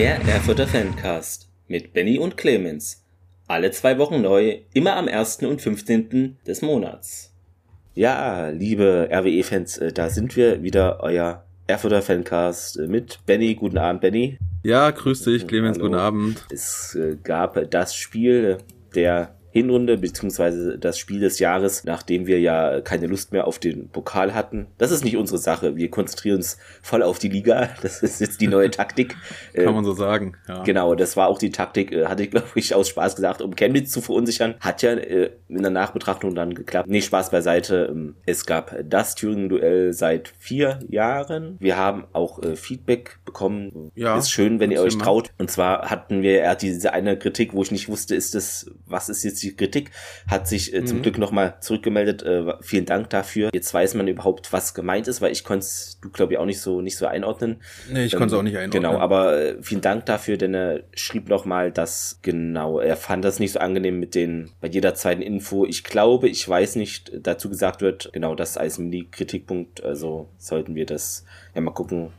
Der Erfurter Fancast mit Benny und Clemens. Alle zwei Wochen neu, immer am 1. und 15. des Monats. Ja, liebe RWE-Fans, äh, da sind wir wieder, euer Erfurter Fancast äh, mit Benny. Guten Abend, Benny. Ja, grüß dich, Clemens, Hallo. guten Abend. Es äh, gab das Spiel der Hinrunde, beziehungsweise das Spiel des Jahres, nachdem wir ja keine Lust mehr auf den Pokal hatten. Das ist nicht unsere Sache. Wir konzentrieren uns voll auf die Liga. Das ist jetzt die neue Taktik. Kann man so sagen, ja. Genau, das war auch die Taktik, äh, hatte ich glaube ich aus Spaß gesagt, um Chemnitz zu verunsichern. Hat ja äh, in der Nachbetrachtung dann geklappt. Nee, Spaß beiseite. Ähm, Es gab das Thüringen-Duell seit vier Jahren. Wir haben auch äh, Feedback bekommen. Ja, ist schön, wenn ihr euch immer. traut. Und zwar hatten wir er hat diese eine Kritik, wo ich nicht wusste, ist das, was ist jetzt die Kritik, hat sich äh, zum Mhm. Glück nochmal zurückgemeldet. Äh, vielen Dank dafür. Jetzt weiß man überhaupt, was gemeint ist, weil ich konnte es, du glaube ich, auch nicht so nicht so einordnen. Nee, ich Ähm, konnte es auch nicht einordnen. Genau, aber äh, vielen Dank dafür, denn er schrieb nochmal, dass genau, er fand das nicht so angenehm mit den, bei jeder zweiten Info. Ich glaube, ich weiß nicht, dazu gesagt wird, genau, das als Mini-Kritikpunkt, also sollten wir das ja mal gucken,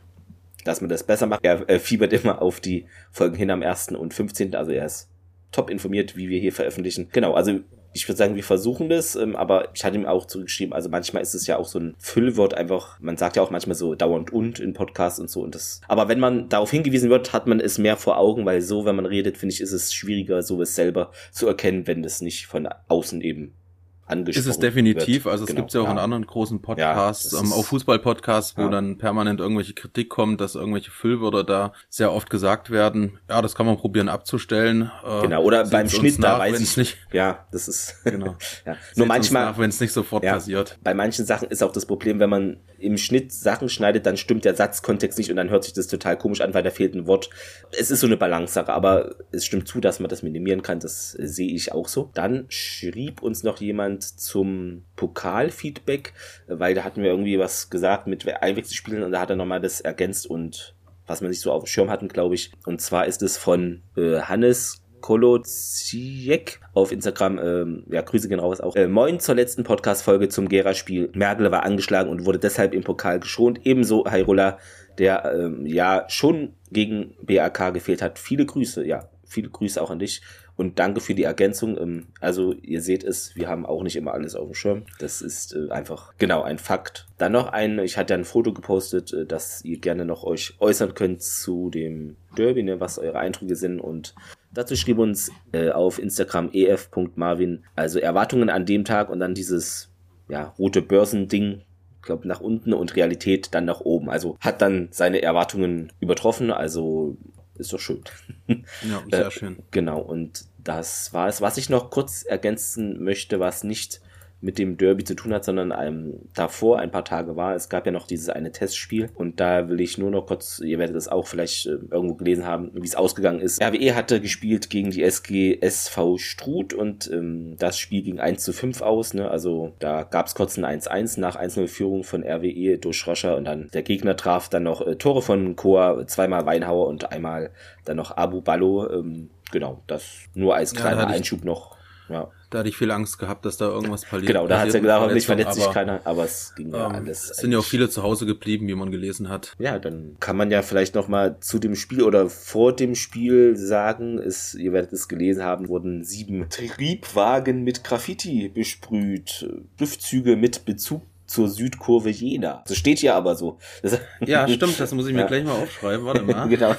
dass man das besser macht. Er, er fiebert immer auf die Folgen hin am 1. und 15., also er ist top informiert, wie wir hier veröffentlichen. Genau, also ich würde sagen, wir versuchen das, ähm, aber ich hatte ihm auch zurückgeschrieben, also manchmal ist es ja auch so ein Füllwort einfach, man sagt ja auch manchmal so dauernd und in Podcasts und so und das, aber wenn man darauf hingewiesen wird, hat man es mehr vor Augen, weil so, wenn man redet, finde ich, ist es schwieriger, sowas selber zu erkennen, wenn das nicht von außen eben angesprochen ist es definitiv, wird. also es Genau, gibt ja auch in anderen großen Podcasts, Ja, ähm, auch Fußball-Podcasts, wo Ja. dann permanent irgendwelche Kritik kommt, dass irgendwelche Füllwörter da sehr oft gesagt werden. Ja, das kann man probieren abzustellen. Äh, Genau, oder beim Schnitt, da nach, weiß wenn's ich nicht. Ja, das ist, Genau. ja. Nur manchmal, wenn es nicht sofort Ja. passiert. Bei manchen Sachen ist auch das Problem, wenn man im Schnitt Sachen schneidet, dann stimmt der Satzkontext nicht und dann hört sich das total komisch an, weil da fehlt ein Wort. Es ist so eine Balancesache, aber es stimmt zu, dass man das minimieren kann. Das sehe ich auch so. Dann schrieb uns noch jemand zum Pokalfeedback, weil da hatten wir irgendwie was gesagt mit Einwechselspielen und da hat er nochmal das ergänzt und was man nicht so auf dem Schirm hatten, glaube ich. Und zwar ist es von äh, Hannes Koloziek auf Instagram. Ähm, ja, Grüße gehen raus auch. Äh, moin zur letzten Podcast-Folge zum Gera-Spiel. Merkel war angeschlagen und wurde deshalb im Pokal geschont. Ebenso Hairola, der ähm, ja schon gegen BAK gefehlt hat. Viele Grüße, ja. Viele Grüße auch an dich. Und danke für die Ergänzung. Ähm, Also, ihr seht es, wir haben auch nicht immer alles auf dem Schirm. Das ist äh, einfach genau ein Fakt. Dann noch ein, ich hatte ein Foto gepostet, äh, dass ihr gerne noch euch äußern könnt zu dem Derby, ne, was eure Eindrücke sind. Und dazu schrieb uns äh, auf Instagram ef.marvin, also Erwartungen an dem Tag und dann dieses ja, rote Börsending ich glaube, nach unten und Realität dann nach oben. Also hat dann seine Erwartungen übertroffen, also ist doch schön. Ja, sehr Äh, schön. Genau, und das war es. Was ich noch kurz ergänzen möchte, was nicht mit dem Derby zu tun hat, sondern ähm, davor ein paar Tage war. Es gab ja noch dieses eine Testspiel und da will ich nur noch kurz, ihr werdet es auch vielleicht äh, irgendwo gelesen haben, wie es ausgegangen ist. RWE hatte gespielt gegen die SG SV Struth und ähm, das Spiel ging 1 zu 5 aus. Ne? Also da gab es kurz ein 1-1 nach 1-0 Führung von RWE durch Roscher und dann der Gegner traf dann noch äh, Tore von Chor, zweimal Weinhauer und einmal dann noch Abu Ballo. Ähm, genau, das nur als Ja, kleiner ich- Einschub noch. Ja. Da hatte ich viel Angst gehabt, dass da irgendwas passiert. Genau, da hat er mit gesagt, hoffentlich verletzt sich keiner, aber es ging ja Ähm, alles. es sind ja auch viele zu Hause geblieben, wie man gelesen hat. Ja, dann kann man ja vielleicht noch mal zu dem Spiel oder vor dem Spiel sagen, es, ihr werdet es gelesen haben, wurden sieben Triebwagen mit Graffiti besprüht, Schriftzüge mit Bezug zur Südkurve Jena. Das steht hier aber so. Das, Ja, stimmt, das muss ich mir Ja. gleich mal aufschreiben. Warte mal. genau.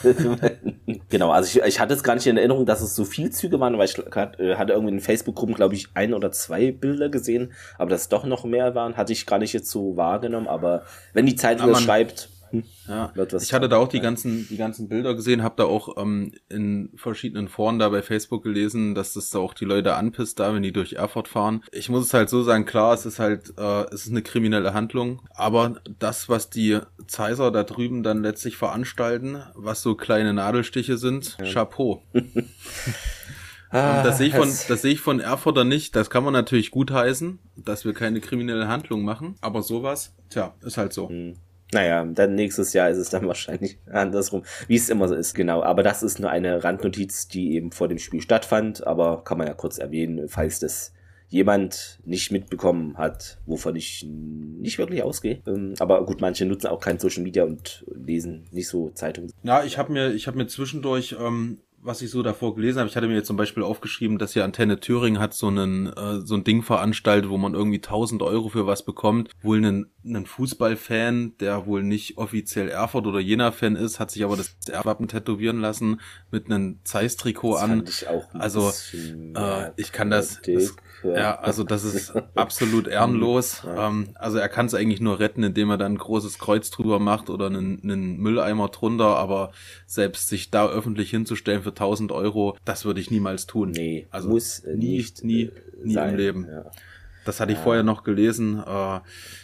genau, also ich, ich hatte es gar nicht in Erinnerung, dass es so viel Züge waren, weil ich grad, äh, hatte irgendwie in Facebook-Gruppen, glaube ich, ein oder zwei Bilder gesehen, aber dass es doch noch mehr waren, hatte ich gar nicht jetzt so wahrgenommen, aber wenn die Zeitung das schreibt, hm, Ja, wird was ich hatte da auch die sein. ganzen, die ganzen Bilder gesehen, habe da auch ähm, in verschiedenen Foren da bei Facebook gelesen, dass das da auch die Leute anpisst da, wenn die durch Erfurt fahren. Ich muss es halt so sagen, klar, es ist halt, äh, es ist eine kriminelle Handlung, aber das, was die Zeiser da drüben dann letztlich veranstalten, was so kleine Nadelstiche sind, Chapeau. Ah, das sehe ich von, das- sehe ich von Erfurter nicht. Das kann man natürlich gutheißen, dass wir keine kriminelle Handlung machen. Aber sowas, tja, ist halt so. Hm. Naja, dann nächstes Jahr ist es dann wahrscheinlich andersrum, wie es immer so ist, genau. Aber das ist nur eine Randnotiz, die eben vor dem Spiel stattfand, aber kann man ja kurz erwähnen, falls das jemand nicht mitbekommen hat, wovon ich nicht wirklich ausgehe. Ähm, aber gut, manche nutzen auch kein Social Media und lesen nicht so Zeitungen. Ja, ich habe mir, ich mir zwischendurch ähm, was ich so davor gelesen habe, ich hatte mir jetzt zum Beispiel aufgeschrieben, dass hier Antenne Thüringen hat so einen äh, so ein Ding veranstaltet, wo man irgendwie 1000 Euro für was bekommt. Wohl einen, einen Fußballfan, der wohl nicht offiziell Erfurt oder Jena-Fan ist, hat sich aber das Erwappen tätowieren lassen mit einem Zeiss-Trikot an. Ich auch also äh, ich kann das, das ja, also das ist absolut ehrenlos. Ja. Ähm, also er kann es eigentlich nur retten, indem er dann ein großes Kreuz drüber macht oder einen, einen Mülleimer drunter, aber selbst sich da öffentlich hinzustellen für 1000 Euro, das würde ich niemals tun. Nee, also muss nie, nicht nie, nie sein. im Leben. Ja. Das hatte ich ja. vorher noch gelesen. Äh,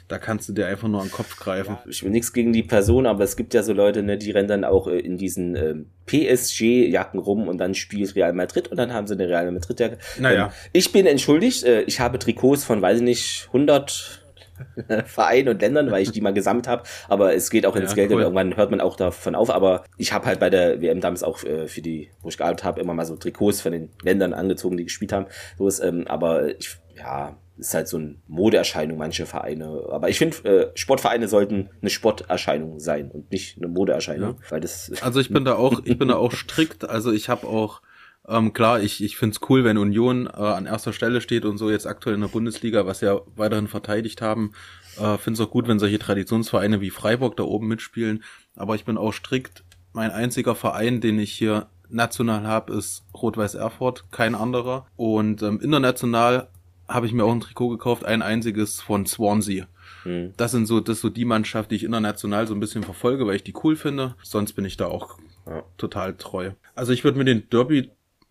da kannst du dir einfach nur an den Kopf greifen. Ja, ich will nichts gegen die Person, aber es gibt ja so Leute, ne, die rennen dann auch äh, in diesen äh, PSG-Jacken rum und dann spielt Real Madrid und dann haben sie eine Real Madrid-Jacke. Naja. Ähm, ich bin entschuldigt, äh, ich habe Trikots von, weiß ich nicht, 100 Vereinen und Ländern, weil ich die mal gesammelt habe. Aber es geht auch ins ja, Geld cool. und irgendwann hört man auch davon auf. Aber ich habe halt bei der WM damals auch äh, für die, wo ich gearbeitet habe, immer mal so Trikots von den Ländern angezogen, die gespielt haben. So ist, ähm, aber ich, ja, ist halt so eine Modeerscheinung, manche Vereine. Aber ich finde, äh, Sportvereine sollten eine Sporterscheinung sein und nicht eine Modeerscheinung. Ja. Weil das also ich bin da auch, ich bin da auch strikt. Also ich habe auch ähm, klar, ich, ich finde es cool, wenn Union äh, an erster Stelle steht und so jetzt aktuell in der Bundesliga, was ja weiterhin verteidigt haben. Äh, finde es auch gut, wenn solche Traditionsvereine wie Freiburg da oben mitspielen. Aber ich bin auch strikt. Mein einziger Verein, den ich hier national habe, ist Rot-Weiß Erfurt, kein anderer. Und ähm, international habe ich mir auch ein Trikot gekauft, ein einziges von Swansea. Hm. Das sind so, das ist so die Mannschaft, die ich international so ein bisschen verfolge, weil ich die cool finde. Sonst bin ich da auch ja. total treu. Also ich würde mir den Derby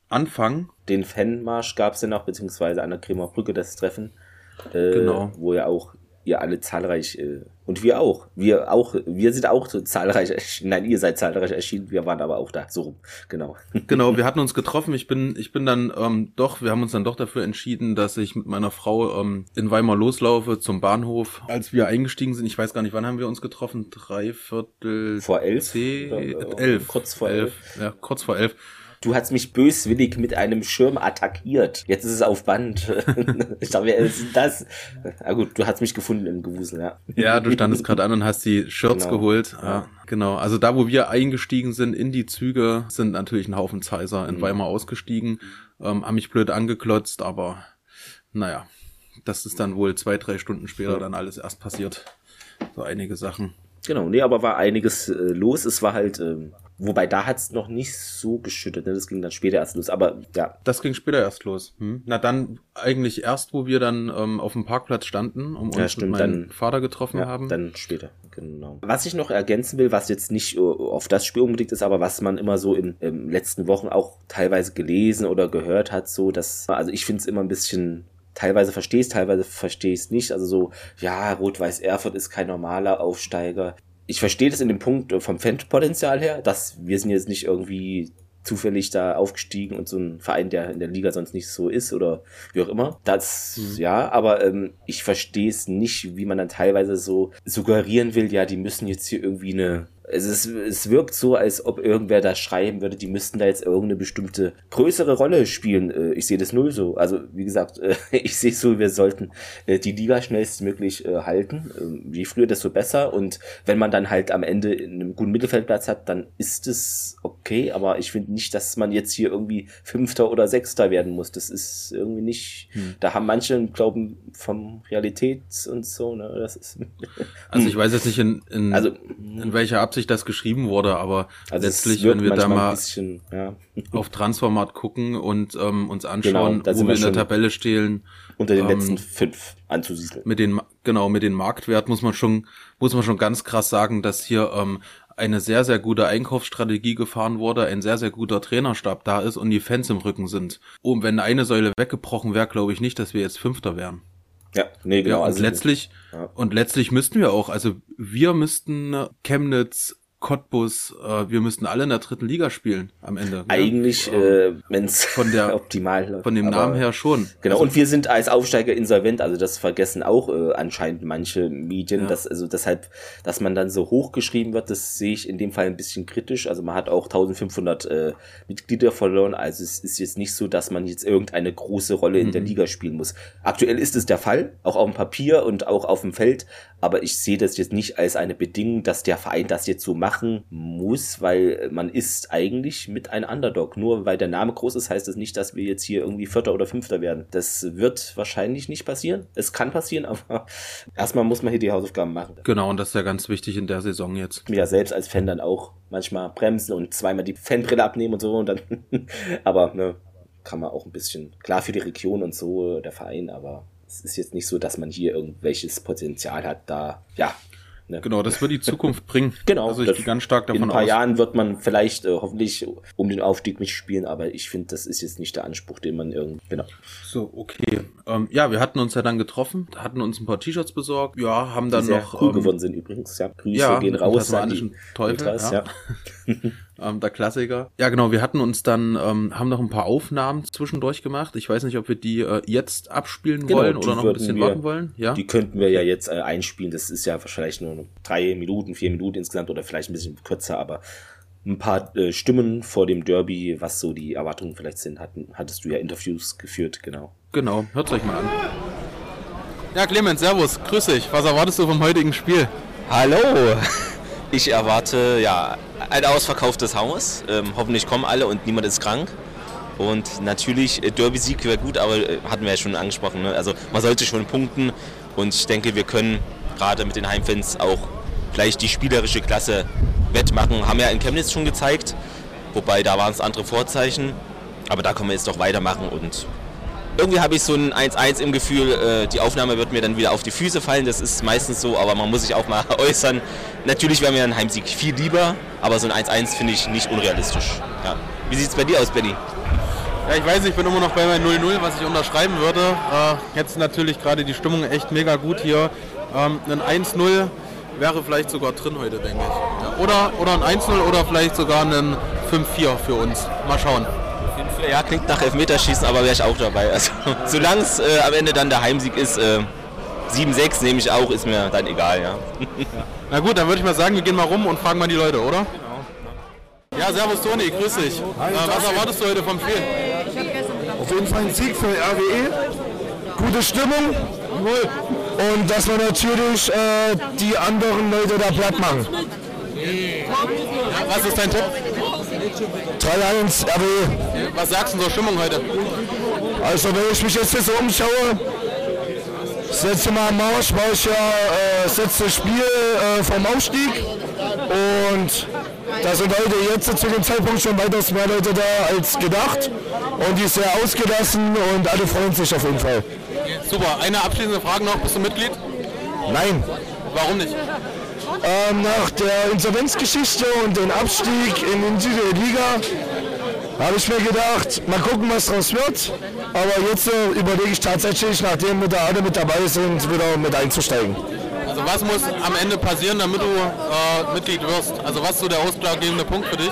Anfang. Den Fanmarsch gab es ja noch, beziehungsweise an der Kremer Brücke das Treffen. Äh, genau. Wo ja auch ihr alle zahlreich äh, und wir auch. Wir auch, wir sind auch so zahlreich erschienen. Nein, ihr seid zahlreich erschienen, wir waren aber auch da. So rum. Genau. Genau, wir hatten uns getroffen. Ich bin, ich bin dann ähm, doch, wir haben uns dann doch dafür entschieden, dass ich mit meiner Frau ähm, in Weimar loslaufe zum Bahnhof. Als wir eingestiegen sind, ich weiß gar nicht, wann haben wir uns getroffen? Drei Viertel vor elf? Zehn, elf. Kurz vor elf. elf. Ja, kurz vor elf. Du hast mich böswillig mit einem Schirm attackiert. Jetzt ist es auf Band. ich dachte, wer ist das? Na gut, du hast mich gefunden im Gewusel, ja. Ja, du standest gerade an und hast die Shirts genau. geholt. Ja, genau. Also da, wo wir eingestiegen sind in die Züge, sind natürlich ein Haufen Zeiser in mhm. Weimar ausgestiegen, ähm, haben mich blöd angeklotzt, aber naja, das ist dann wohl zwei, drei Stunden später ja. dann alles erst passiert. So einige Sachen. Genau, nee, aber war einiges äh, los. Es war halt ähm, Wobei da hat es noch nicht so geschüttet, ne? das ging dann später erst los, aber ja. Das ging später erst los. Hm. Na dann eigentlich erst, wo wir dann ähm, auf dem Parkplatz standen, um uns ja, stimmt, mit meinem dann, Vater getroffen ja, haben. Dann später, genau. Was ich noch ergänzen will, was jetzt nicht auf das Spiel unbedingt ist, aber was man immer so in, in letzten Wochen auch teilweise gelesen oder gehört hat, so dass, also ich finde es immer ein bisschen teilweise verstehst, teilweise verstehst nicht. Also so, ja, Rot-Weiß Erfurt ist kein normaler Aufsteiger ich verstehe das in dem Punkt vom Fanpotenzial her, dass wir sind jetzt nicht irgendwie zufällig da aufgestiegen und so ein Verein, der in der Liga sonst nicht so ist oder wie auch immer. Das, mhm. ja, aber ähm, ich verstehe es nicht, wie man dann teilweise so suggerieren will, ja, die müssen jetzt hier irgendwie eine es, ist, es wirkt so, als ob irgendwer da schreiben würde, die müssten da jetzt irgendeine bestimmte größere Rolle spielen. Äh, ich sehe das null so. Also, wie gesagt, äh, ich sehe so, wir sollten äh, die Liga schnellstmöglich halten. Ähm, je früher, desto besser. Und wenn man dann halt am Ende einen guten Mittelfeldplatz hat, dann ist es okay. Aber ich finde nicht, dass man jetzt hier irgendwie Fünfter oder Sechster werden muss. Das ist irgendwie nicht. Hm. Da haben manche Glauben vom Realität und so. Ne? Das ist also ich weiß jetzt nicht in, in, also, in welcher Absicht Absicht das geschrieben wurde, aber also letztlich, wenn wir da mal bisschen, ja. auf Transformat gucken und ähm, uns anschauen, genau, wo wir in der Tabelle stehen. Unter den ähm, letzten fünf anzusiedeln. Mit den, genau, mit den Marktwert muss man schon, muss man schon ganz krass sagen, dass hier ähm, eine sehr, sehr gute Einkaufsstrategie gefahren wurde, ein sehr, sehr guter Trainerstab da ist und die Fans im Rücken sind. Und wenn eine Säule weggebrochen wäre, glaube ich nicht, dass wir jetzt Fünfter wären. Ja, nee, genau. Ja, und also, letztlich, ja. und letztlich müssten wir auch, also wir müssten Chemnitz Cottbus, äh, wir müssten alle in der dritten Liga spielen am Ende. Eigentlich, ja. äh, wenn es von der optimal läuft. Von dem Namen her schon. Genau, also, und wir sind als Aufsteiger insolvent, also das vergessen auch äh, anscheinend manche Medien, ja. dass, also deshalb, dass man dann so hochgeschrieben wird, das sehe ich in dem Fall ein bisschen kritisch. Also man hat auch 1500 äh, Mitglieder verloren, also es ist jetzt nicht so, dass man jetzt irgendeine große Rolle in mhm. der Liga spielen muss. Aktuell ist es der Fall, auch auf dem Papier und auch auf dem Feld, aber ich sehe das jetzt nicht als eine Bedingung, dass der Verein das jetzt so machen muss, weil man ist eigentlich mit einem Underdog. Nur weil der Name groß ist, heißt das nicht, dass wir jetzt hier irgendwie Vierter oder Fünfter werden. Das wird wahrscheinlich nicht passieren. Es kann passieren, aber erstmal muss man hier die Hausaufgaben machen. Genau, und das ist ja ganz wichtig in der Saison jetzt. Ja, selbst als Fan dann auch manchmal bremsen und zweimal die Fanbrille abnehmen und so und dann, aber ne, kann man auch ein bisschen, klar für die Region und so, der Verein, aber es ist jetzt nicht so, dass man hier irgendwelches Potenzial hat, da, ja, Ne? Genau, das wird die Zukunft bringen. genau. Also ich gehe ganz stark davon aus. In ein paar aus. Jahren wird man vielleicht äh, hoffentlich um den Aufstieg mitspielen, aber ich finde, das ist jetzt nicht der Anspruch, den man irgendwie. Genau. So, okay. Ähm, ja, wir hatten uns ja dann getroffen, hatten uns ein paar T-Shirts besorgt, ja, haben dann noch. cool ähm, geworden sind übrigens, ja. Grüße ja, gehen raus an die Teufel, Ultras, ja. ja. ähm, der Klassiker. Ja, genau, wir hatten uns dann, ähm, haben noch ein paar Aufnahmen zwischendurch gemacht. Ich weiß nicht, ob wir die äh, jetzt abspielen genau, wollen oder noch ein bisschen wir, warten wollen. Ja. Die könnten wir ja jetzt äh, einspielen. Das ist ja wahrscheinlich nur drei Minuten, vier Minuten insgesamt oder vielleicht ein bisschen kürzer, aber ein paar äh, Stimmen vor dem Derby, was so die Erwartungen vielleicht sind, hatten, hattest du ja Interviews geführt, genau. Genau, hört euch mal an. Ja, Clemens, Servus, grüß dich. Was erwartest du vom heutigen Spiel? Hallo! Ich erwarte ja ein ausverkauftes Haus. Ähm, hoffentlich kommen alle und niemand ist krank. Und natürlich, äh, Derby-Sieg wäre gut, aber äh, hatten wir ja schon angesprochen. Ne? Also man sollte schon punkten und ich denke, wir können gerade mit den Heimfans auch vielleicht die spielerische Klasse wettmachen. Haben wir ja in Chemnitz schon gezeigt, wobei da waren es andere Vorzeichen. Aber da können wir jetzt doch weitermachen und irgendwie habe ich so ein 1-1 im Gefühl, äh, die Aufnahme wird mir dann wieder auf die Füße fallen. Das ist meistens so, aber man muss sich auch mal äußern. Natürlich wäre mir ein Heimsieg viel lieber, aber so ein 1-1 finde ich nicht unrealistisch. Ja. Wie sieht es bei dir aus, Benny? Ja, ich weiß, ich bin immer noch bei meinem 0-0, was ich unterschreiben würde. Äh, jetzt natürlich gerade die Stimmung echt mega gut hier. Ähm, ein 1-0 wäre vielleicht sogar drin heute, denke ich. Ja, oder, oder ein 1-0 oder vielleicht sogar ein 5-4 für uns. Mal schauen. Ja, klingt nach Elfmeterschießen, aber wäre ich auch dabei. Also, solange es äh, am Ende dann der Heimsieg ist, äh, 7-6 nehme ich auch, ist mir dann egal, ja. Na gut, dann würde ich mal sagen, wir gehen mal rum und fragen mal die Leute, oder? Genau. Ja, servus Toni, grüß dich. Hi, äh, was erwartest du heute vom Spiel? Auf jeden Fall ein Sieg für RWE. Gute Stimmung. Und dass wir natürlich äh, die anderen Leute da platt machen. Ja, was ist dein Tipp? 3-1 RWE. Was sagst du zur Stimmung heute? Also wenn ich mich jetzt so umschaue, das letzte Mal am Marsch war ich ja äh, das letzte Spiel äh, vom Aufstieg und da sind heute jetzt zu dem Zeitpunkt schon weitaus mehr Leute da als gedacht und die ist sehr ausgelassen und alle freuen sich auf jeden Fall. Super, eine abschließende Frage noch, bist du Mitglied? Nein. Warum nicht? Ähm, nach der Insolvenzgeschichte und dem Abstieg in die Liga habe ich mir gedacht, mal gucken, was daraus wird. Aber jetzt äh, überlege ich tatsächlich, nachdem wir da alle mit dabei sind, wieder mit einzusteigen. Also was muss am Ende passieren, damit du äh, Mitglied wirst? Also was ist so der ausschlaggebende Punkt für dich?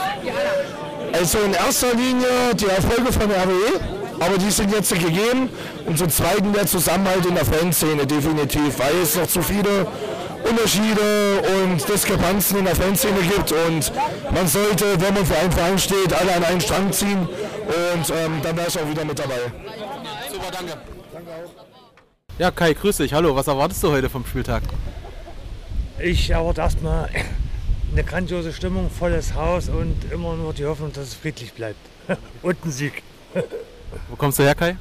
Also in erster Linie die Erfolge von der RWE, aber die sind jetzt gegeben. Und zum Zweiten der Zusammenhalt in der Fanszene definitiv, weil es noch zu viele Unterschiede und Diskrepanzen in der Fanszene gibt und man sollte, wenn man für einen Verein steht, alle an einen Strang ziehen und ähm, dann wäre ich auch wieder mit dabei. Super, danke. Danke auch. Ja, Kai, grüß dich. Hallo, was erwartest du heute vom Spieltag? Ich erwarte erstmal eine grandiose Stimmung, volles Haus und immer nur die Hoffnung, dass es friedlich bleibt. und ein Sieg. Wo kommst du her, Kai?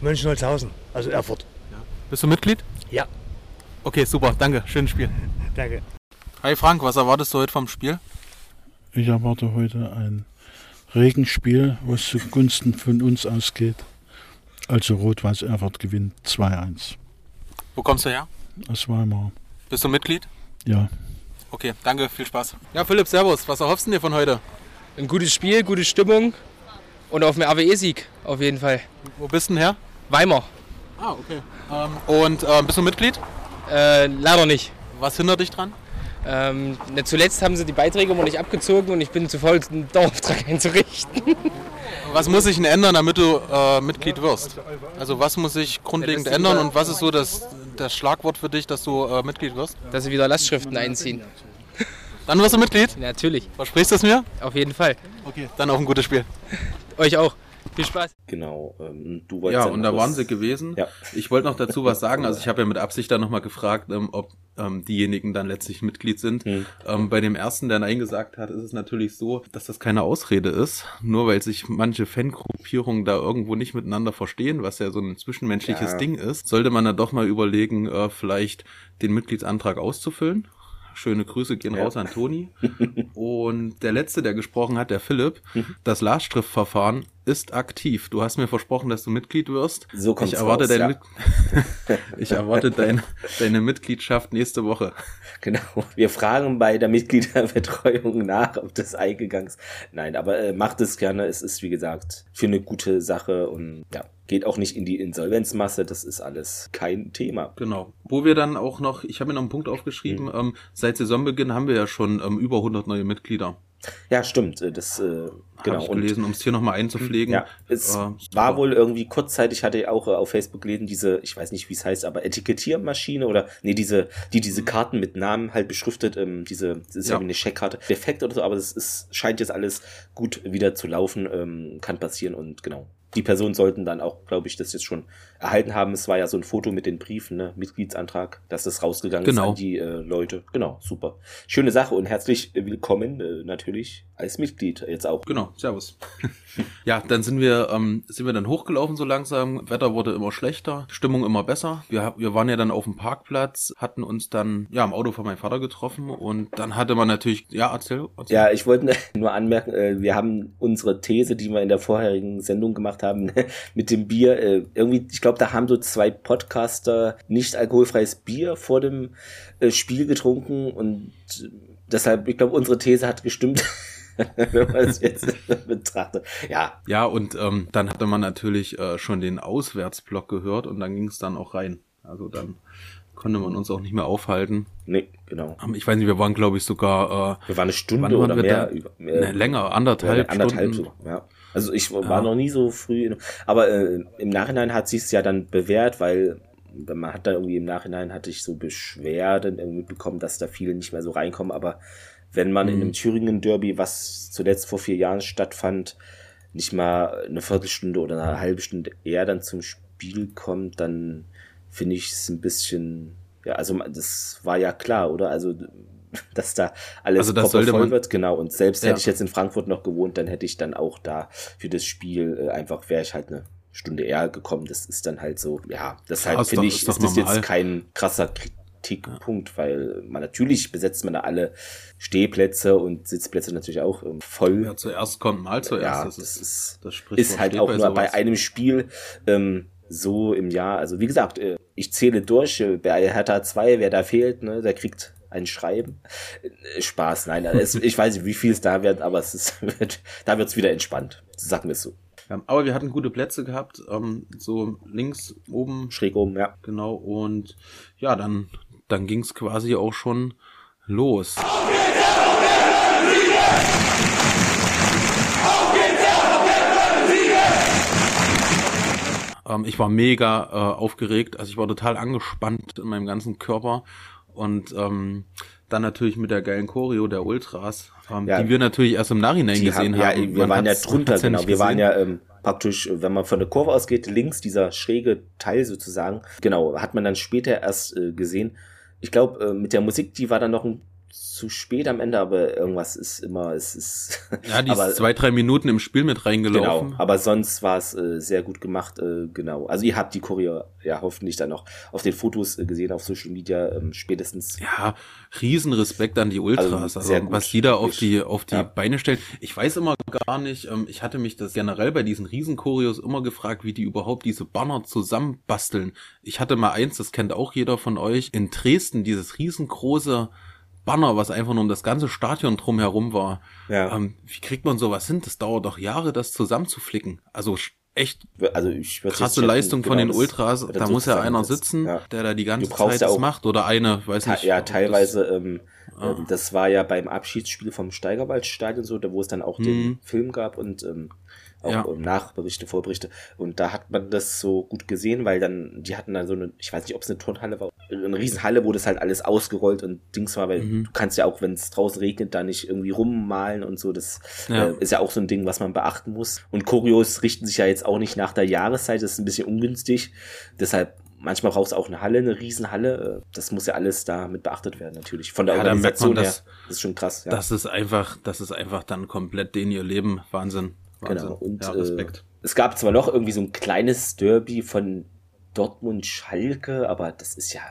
Mönchengladbach, also Erfurt. Ja. Bist du Mitglied? Ja. Okay, super, danke. Schönes Spiel. danke. Hi Frank, was erwartest du heute vom Spiel? Ich erwarte heute ein Regenspiel, was zugunsten von uns ausgeht. Also Rot-Weiß Erfurt gewinnt 2-1. Wo kommst du her? Aus Weimar. Bist du Mitglied? Ja. Okay, danke, viel Spaß. Ja, Philipp, Servus. Was erhoffst du dir von heute? Ein gutes Spiel, gute Stimmung und auf einen RWE-Sieg auf jeden Fall. Wo bist du denn her? Weimar. Ah, okay. Ähm, und ähm, bist du Mitglied? Äh, leider nicht. Was hindert dich dran? Ähm, ne, zuletzt haben sie die Beiträge immer nicht abgezogen und ich bin zu faul, einen Dauerauftrag einzurichten. Was muss sich denn ändern, damit du äh, Mitglied wirst? Also was muss sich grundlegend ändern und was ist so das, das Schlagwort für dich, dass du äh, Mitglied wirst? Dass sie wieder Lastschriften einziehen. Dann wirst du Mitglied? Natürlich, Versprichst du es mir? auf jeden Fall. Okay. Dann auch ein gutes Spiel. Euch auch. Viel Spaß. Genau. Ähm, du wolltest Ja, dann und da waren sie gewesen. Ja. Ich wollte noch dazu was sagen. Also ich habe ja mit Absicht dann nochmal gefragt, ähm, ob ähm, diejenigen dann letztlich Mitglied sind. Hm. Ähm, bei dem ersten, der Nein gesagt hat, ist es natürlich so, dass das keine Ausrede ist. Nur weil sich manche Fangruppierungen da irgendwo nicht miteinander verstehen, was ja so ein zwischenmenschliches Ja. Ding ist, sollte man dann doch mal überlegen, äh, vielleicht den Mitgliedsantrag auszufüllen. Schöne Grüße gehen Ja. raus an Toni. Und der letzte, der gesprochen hat, der Philipp, Mhm. das Lastschriftverfahren ist aktiv. Du hast mir versprochen, dass du Mitglied wirst. So kommt's ich erwarte, raus, dein ja. Mit ich erwarte dein, deine Mitgliedschaft nächste Woche. Genau. Wir fragen bei der Mitgliederbetreuung nach, ob das eingegangen ist. Nein, aber äh, macht es gerne. Es ist, wie gesagt, für eine gute Sache und ja, geht auch nicht in die Insolvenzmasse. Das ist alles kein Thema. Genau. Wo wir dann auch noch, ich habe mir noch einen Punkt aufgeschrieben, Mhm. ähm, seit Saisonbeginn haben wir ja schon ähm, über 100 neue Mitglieder. Ja, stimmt. äh, Das, äh, genau. Habe ich gelesen, um es hier nochmal einzupflegen. Ja, es Äh, war wohl irgendwie kurzzeitig, hatte ich auch äh, auf Facebook gelesen, diese, ich weiß nicht, wie es heißt, aber Etikettiermaschine oder, nee, diese, die diese Karten mit Namen halt beschriftet, ähm, diese, das ist ja. Wie eine Scheckkarte, defekt oder so, aber ist, scheint jetzt alles gut wieder zu laufen, ähm, kann passieren und genau. Die Personen sollten dann auch, glaube ich, das jetzt schon erhalten haben. Es war ja so ein Foto mit den Briefen, ne? Mitgliedsantrag, dass das rausgegangen Genau. ist an die äh, Leute. Genau, super. Schöne Sache und herzlich willkommen äh, natürlich als Mitglied jetzt auch. Genau, servus. ja, dann sind wir, ähm, sind wir dann hochgelaufen so langsam. Wetter wurde immer schlechter, Stimmung immer besser. Wir, wir waren ja dann auf dem Parkplatz, hatten uns dann ja im Auto von meinem Vater getroffen und dann hatte man natürlich, ja, erzähl. erzähl. Ja, ich wollte nur anmerken, äh, wir haben unsere These, die wir in der vorherigen Sendung gemacht haben, mit dem Bier, äh, irgendwie, ich glaube, da haben so zwei Podcaster nicht alkoholfreies Bier vor dem äh, Spiel getrunken und äh, deshalb, ich glaube, unsere These hat gestimmt. Wenn man es jetzt betrachtet. Ja, Ja, und ähm, dann hatte man natürlich äh, schon den Auswärtsblock gehört und dann ging es dann auch rein. Also dann konnte man uns auch nicht mehr aufhalten. nee, genau. Ähm, Ich weiß nicht, wir waren, glaube ich, sogar Wir waren eine Stunde oder mehr. da? Über, äh, ne, länger, anderthalb, anderthalb Stunden. so, ja. Also ich war Ja. noch nie so früh, in, aber äh, im Nachhinein hat sich ja dann bewährt, weil man hat da irgendwie im Nachhinein hatte ich so Beschwerden irgendwie bekommen, dass da viele nicht mehr so reinkommen, aber wenn man in Mhm. einem Thüringen Derby, was zuletzt vor vier Jahren stattfand, nicht mal eine Viertelstunde oder eine halbe Stunde eher dann zum Spiel kommt, dann finde ich es ein bisschen, ja, also das war ja klar, oder? Also dass da alles Also voll man- wird, genau. Und selbst Ja. hätte ich jetzt in Frankfurt noch gewohnt, dann hätte ich dann auch da für das Spiel äh, einfach, wäre ich halt eine Stunde eher gekommen. Das ist dann halt so, ja, deshalb Ja, finde ich, ist doch ist das jetzt kein krasser Kritikpunkt, weil man natürlich besetzt man da alle Stehplätze und Sitzplätze natürlich auch ähm, voll. Wer zuerst kommt, mal zuerst. Ja, das, das ist, das ist halt auch nur sowas. bei einem Spiel ähm, so im Jahr. Also wie gesagt, äh, ich zähle durch, äh, bei Hertha 2, wer da fehlt, ne, der kriegt ein Schreiben. Äh, Spaß, nein, also es, ich weiß nicht, wie viel es da wird, aber es ist, wird, da wird's wieder entspannt. Sagen wir es so. Ja, aber wir hatten gute Plätze gehabt, ähm, so links oben, Schräg oben, ja. genau. Und ja, dann, dann ging es quasi auch schon los. Ähm, ich war mega äh, aufgeregt, also ich war total angespannt in meinem ganzen Körper und ähm, dann natürlich mit der geilen Choreo der Ultras, ähm, Ja. die wir natürlich erst im Nachhinein Die gesehen haben, ja, wir Man waren ja drunter, genau. Wir waren ja ähm, praktisch, wenn man von der Kurve ausgeht, links dieser schräge Teil sozusagen. Genau, hat man dann später erst äh, gesehen. Ich glaube, äh, mit der Musik, die war dann noch ein, zu spät am Ende, aber irgendwas ist immer, es ist. Ja, die aber, ist zwei, drei Minuten im Spiel mit reingelaufen. Genau, aber sonst war es äh, sehr gut gemacht, äh, genau. Also ihr habt die Choreo ja hoffentlich dann noch auf den Fotos äh, gesehen, auf Social Media ähm, spätestens. Ja, Riesenrespekt an die Ultras. Also, Also, was die da auf Ich- die, auf die ja. Beine stellen. Ich weiß immer gar nicht, ähm, ich hatte mich das generell bei diesen Riesenchoreos immer gefragt, wie die überhaupt diese Banner zusammenbasteln. Ich hatte mal eins, das kennt auch jeder von euch, in Dresden, dieses riesengroße Banner, was einfach nur um das ganze Stadion drumherum war. Ja. Ähm, wie kriegt man sowas hin? Das dauert doch Jahre, das zusammenzuflicken. Also echt Also ich krasse jetzt Leistung von genau, den das Ultras. Da muss ja einer sitzen, Ja. der da die ganze Zeit ja das macht. Oder eine, weiß nicht. ja, ob das- teilweise ähm, Ah. Ähm, das war ja beim Abschiedsspiel vom Steigerwaldstadion so, da wo es dann auch den Mhm. Film gab und ähm, auch Ja. ähm, Nachberichte, Vorberichte. Und da hat man das so gut gesehen, weil dann, die hatten dann so eine, ich weiß nicht, ob es eine Turnhalle war, eine Riesenhalle, wo das halt alles ausgerollt und Dings war, weil Mhm. du kannst ja auch, wenn es draußen regnet, da nicht irgendwie rummalen und so. Das Ja. äh, ist ja auch so ein Ding, was man beachten muss. Und Choreos richten sich ja jetzt auch nicht nach der Jahreszeit, das ist ein bisschen ungünstig. Deshalb Manchmal braucht es auch eine Halle, eine Riesenhalle. Äh, Das muss ja alles da mit beachtet werden, natürlich. Von der Ja, da merkt man, Organisation her. dass- Das ist schon krass. Ja. Das ist einfach, das ist einfach dann komplett denen ihr Leben. Wahnsinn. Wahnsinn. Genau. Und ja, Respekt. Äh, es gab zwar noch irgendwie so ein kleines Derby von Dortmund Schalke, aber das ist ja.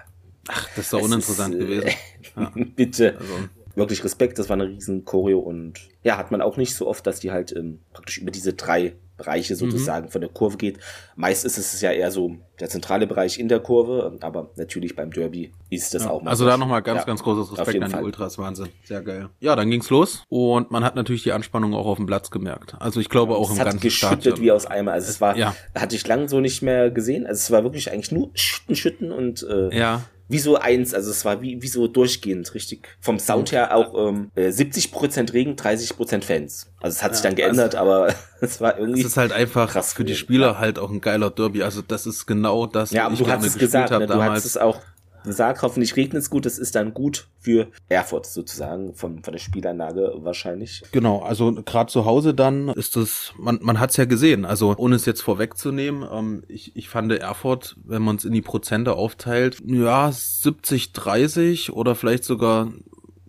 Ach, das ist doch es uninteressant ist, äh, gewesen. Ja. Bitte. Also, Wirklich Respekt, das war eine riesen Choreo und ja, hat man auch nicht so oft, dass die halt ähm, praktisch über diese drei Bereiche sozusagen von der Kurve geht. Meist ist es ja eher so der zentrale Bereich in der Kurve, aber natürlich beim Derby ist das ja. auch mal. also so. da nochmal ganz, Ja, ganz großes Respekt an die Fall. Ultras. Wahnsinn. Sehr geil. Ja, dann ging's los und man hat natürlich die Anspannung auch auf dem Platz gemerkt. Also ich glaube auch es im hat ganzen geschüttet Stadion. wie aus Eimer. Also es war, Ja. hatte ich lang so nicht mehr gesehen. Also es war wirklich eigentlich nur Schütten, Schütten und äh, Ja, wie so eins. Also es war wie, wie so durchgehend, richtig. Vom Sound her auch ähm, äh, 70% Regen, 30% Fans. Also es hat sich Ja, dann geändert, aber es war irgendwie. es ist halt einfach krass für die Spieler halt auch ein geiler Derby. Also das ist genau das, ja, was ich du gerne gespielt gesagt, habe ne? du hast damals. es auch gesagt, hoffentlich regnet es gut, das ist dann gut für Erfurt sozusagen, von, von der Spielanlage wahrscheinlich. Genau, also gerade zu Hause dann ist das, man, man hat es ja gesehen, also ohne es jetzt vorwegzunehmen, ähm, ich, ich fand Erfurt, wenn man es in die Prozente aufteilt, ja, 70, 30 oder vielleicht sogar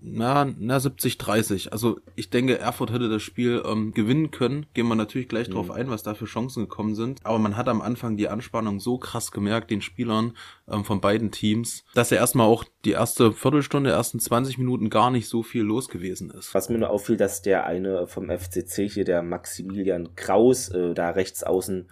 na, na 70, 30. Also ich denke, Erfurt hätte das Spiel ähm, gewinnen können. Gehen wir natürlich gleich drauf ein, was da für Chancen gekommen sind. Aber man hat am Anfang die Anspannung so krass gemerkt, den Spielern ähm, von beiden Teams, dass ja erstmal auch die erste Viertelstunde, ersten 20 Minuten gar nicht so viel los gewesen ist. Was mir nur auffiel, dass der eine vom FCC hier, der Maximilian Kraus, äh, da rechts außen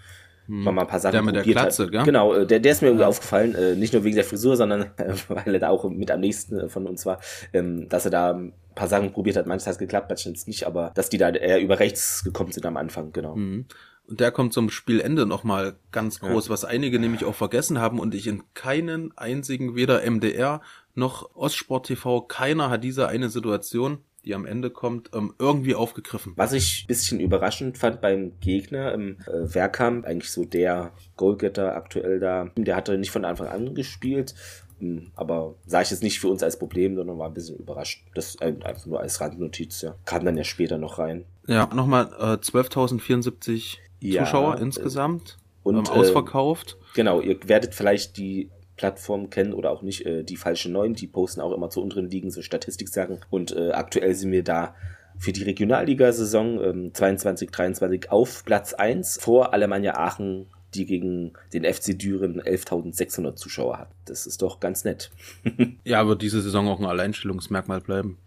noch mal ein paar Sachen Der mit der Glatze, hat. gell? Genau, äh, der, der ist mir irgendwie aufgefallen, äh, nicht nur wegen der Frisur, sondern weil er da auch mit am nächsten äh, von uns war, ähm, dass er da ein paar Sachen probiert hat. Manches hat geklappt, manches nicht, aber dass die da eher über rechts gekommen sind am Anfang, genau. Mhm. Und der kommt zum Spielende nochmal ganz groß, was einige nämlich auch vergessen haben und ich in keinen einzigen, weder MDR noch Ostsport TV, keiner hat diese eine Situation, die am Ende kommt, ähm, irgendwie aufgegriffen. Was ich ein bisschen überraschend fand beim Gegner, im äh, Werkamp, eigentlich so der Goalgetter aktuell da, der hatte nicht von Anfang an gespielt, ähm, aber sah ich jetzt nicht für uns als Problem, sondern war ein bisschen überrascht. Das äh, einfach nur als Randnotiz, ja. Kam dann ja später noch rein. Ja, nochmal äh, 12.074 Ja, Zuschauer äh, insgesamt, und, ähm, äh, ausverkauft. Genau, ihr werdet vielleicht die Plattform kennen oder auch nicht, äh, die falsche Neun, die posten auch immer zu unteren Ligen so Statistiksachen und äh, aktuell sind wir da für die Regionalliga-Saison ähm, 22, 23 auf Platz 1 vor Alemannia Aachen, die gegen den FC Düren 11.600 Zuschauer hat. Das ist doch ganz nett. Ja, wird diese Saison auch ein Alleinstellungsmerkmal bleiben.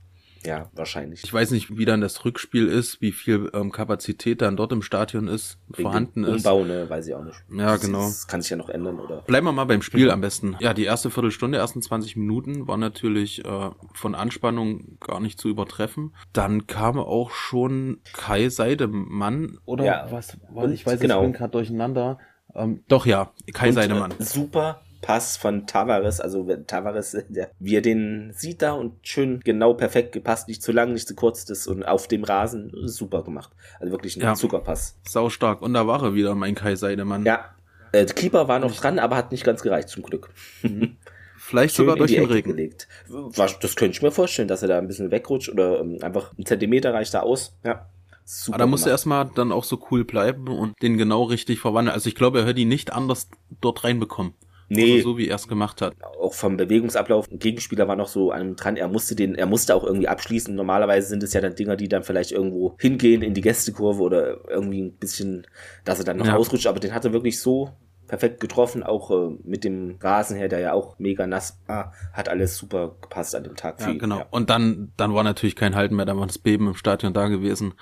Ja, wahrscheinlich. Ich weiß nicht, wie dann das Rückspiel ist, wie viel ähm, Kapazität dann dort im Stadion ist, Wegen vorhanden dem ist. Umbau, ne, weiß ich auch nicht. Ja, Das genau. ist- kann sich ja noch ändern, oder? Bleiben wir mal beim Spiel am besten. Ja, die erste Viertelstunde, ersten 20 Minuten war natürlich äh, von Anspannung gar nicht zu übertreffen. Dann kam auch schon Kai Seidemann oder Ja. was? Und ich weiß, genau. ich bin gerade durcheinander. Ähm, doch ja, Kai Und, Seidemann. Äh, super Pass von Tavares, also Tavares, äh, der, wie er den sieht da und schön genau perfekt gepasst, nicht zu lang, nicht zu kurz, das und auf dem Rasen super gemacht. Also wirklich ein Ja. Zuckerpass. Sau stark. Und da war er wieder, mein Kai Seidemann. Ja. Äh, Keeper war noch dran, aber hat nicht ganz gereicht, zum Glück. Vielleicht Schön sogar durch die den Regen. gelegt. Das könnte ich mir vorstellen, dass er da ein bisschen wegrutscht oder ähm, einfach ein Zentimeter reicht da aus. Ja. Super Aber da musste er erstmal dann auch so cool bleiben und den genau richtig verwandeln. Also ich glaube, er hätte ihn nicht anders dort reinbekommen. Nee. Also so wie er es gemacht hat. auch vom Bewegungsablauf, ein Gegenspieler war noch so an ihm dran, er musste den, er musste auch irgendwie abschließen. Normalerweise sind es ja dann Dinger, die dann vielleicht irgendwo hingehen in die Gästekurve oder irgendwie ein bisschen, dass er dann noch Ja. ausrutscht, aber den hat er wirklich so perfekt getroffen, auch äh, mit dem Rasen her, der ja auch mega nass war, hat alles super gepasst an dem Tag. Ja, ihn. genau. Ja. Und dann, dann war natürlich kein Halten mehr, da war das Beben im Stadion da gewesen.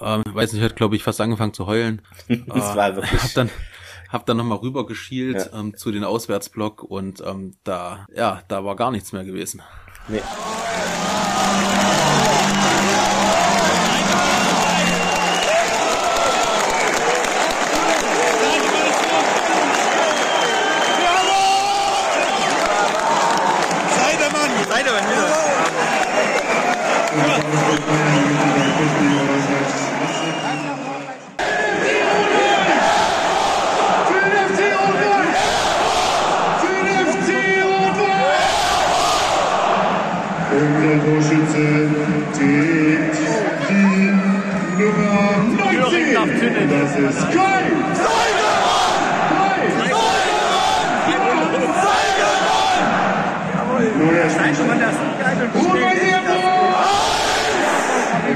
Ähm, weiß nicht, hat glaube ich fast angefangen zu heulen. Das war wirklich- Hab dann, hab dann nochmal rüber geschielt Ja. ähm, zu den Auswärtsblock und ähm, da, ja, da war gar nichts mehr gewesen. Nee. Das ist Kai! Nun der